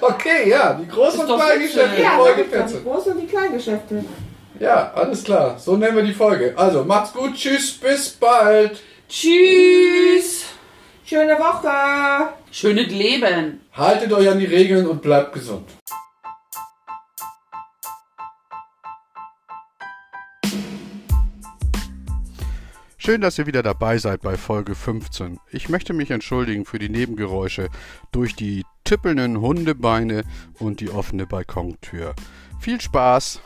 Okay, ja, die großen und kleinen. Geschäfte, Ja, Folge sag ich doch, die 14. großen und die kleinen Geschäfte. Ja, alles klar. So nennen wir die Folge. Also, macht's gut, tschüss, bis bald. Tschüss. Schöne Woche. Schönes Leben. Haltet euch an die Regeln und bleibt gesund. Schön, dass ihr wieder dabei seid bei Folge 15. Ich möchte mich entschuldigen für die Nebengeräusche durch die tippelnden Hundebeine und die offene Balkontür. Viel Spaß!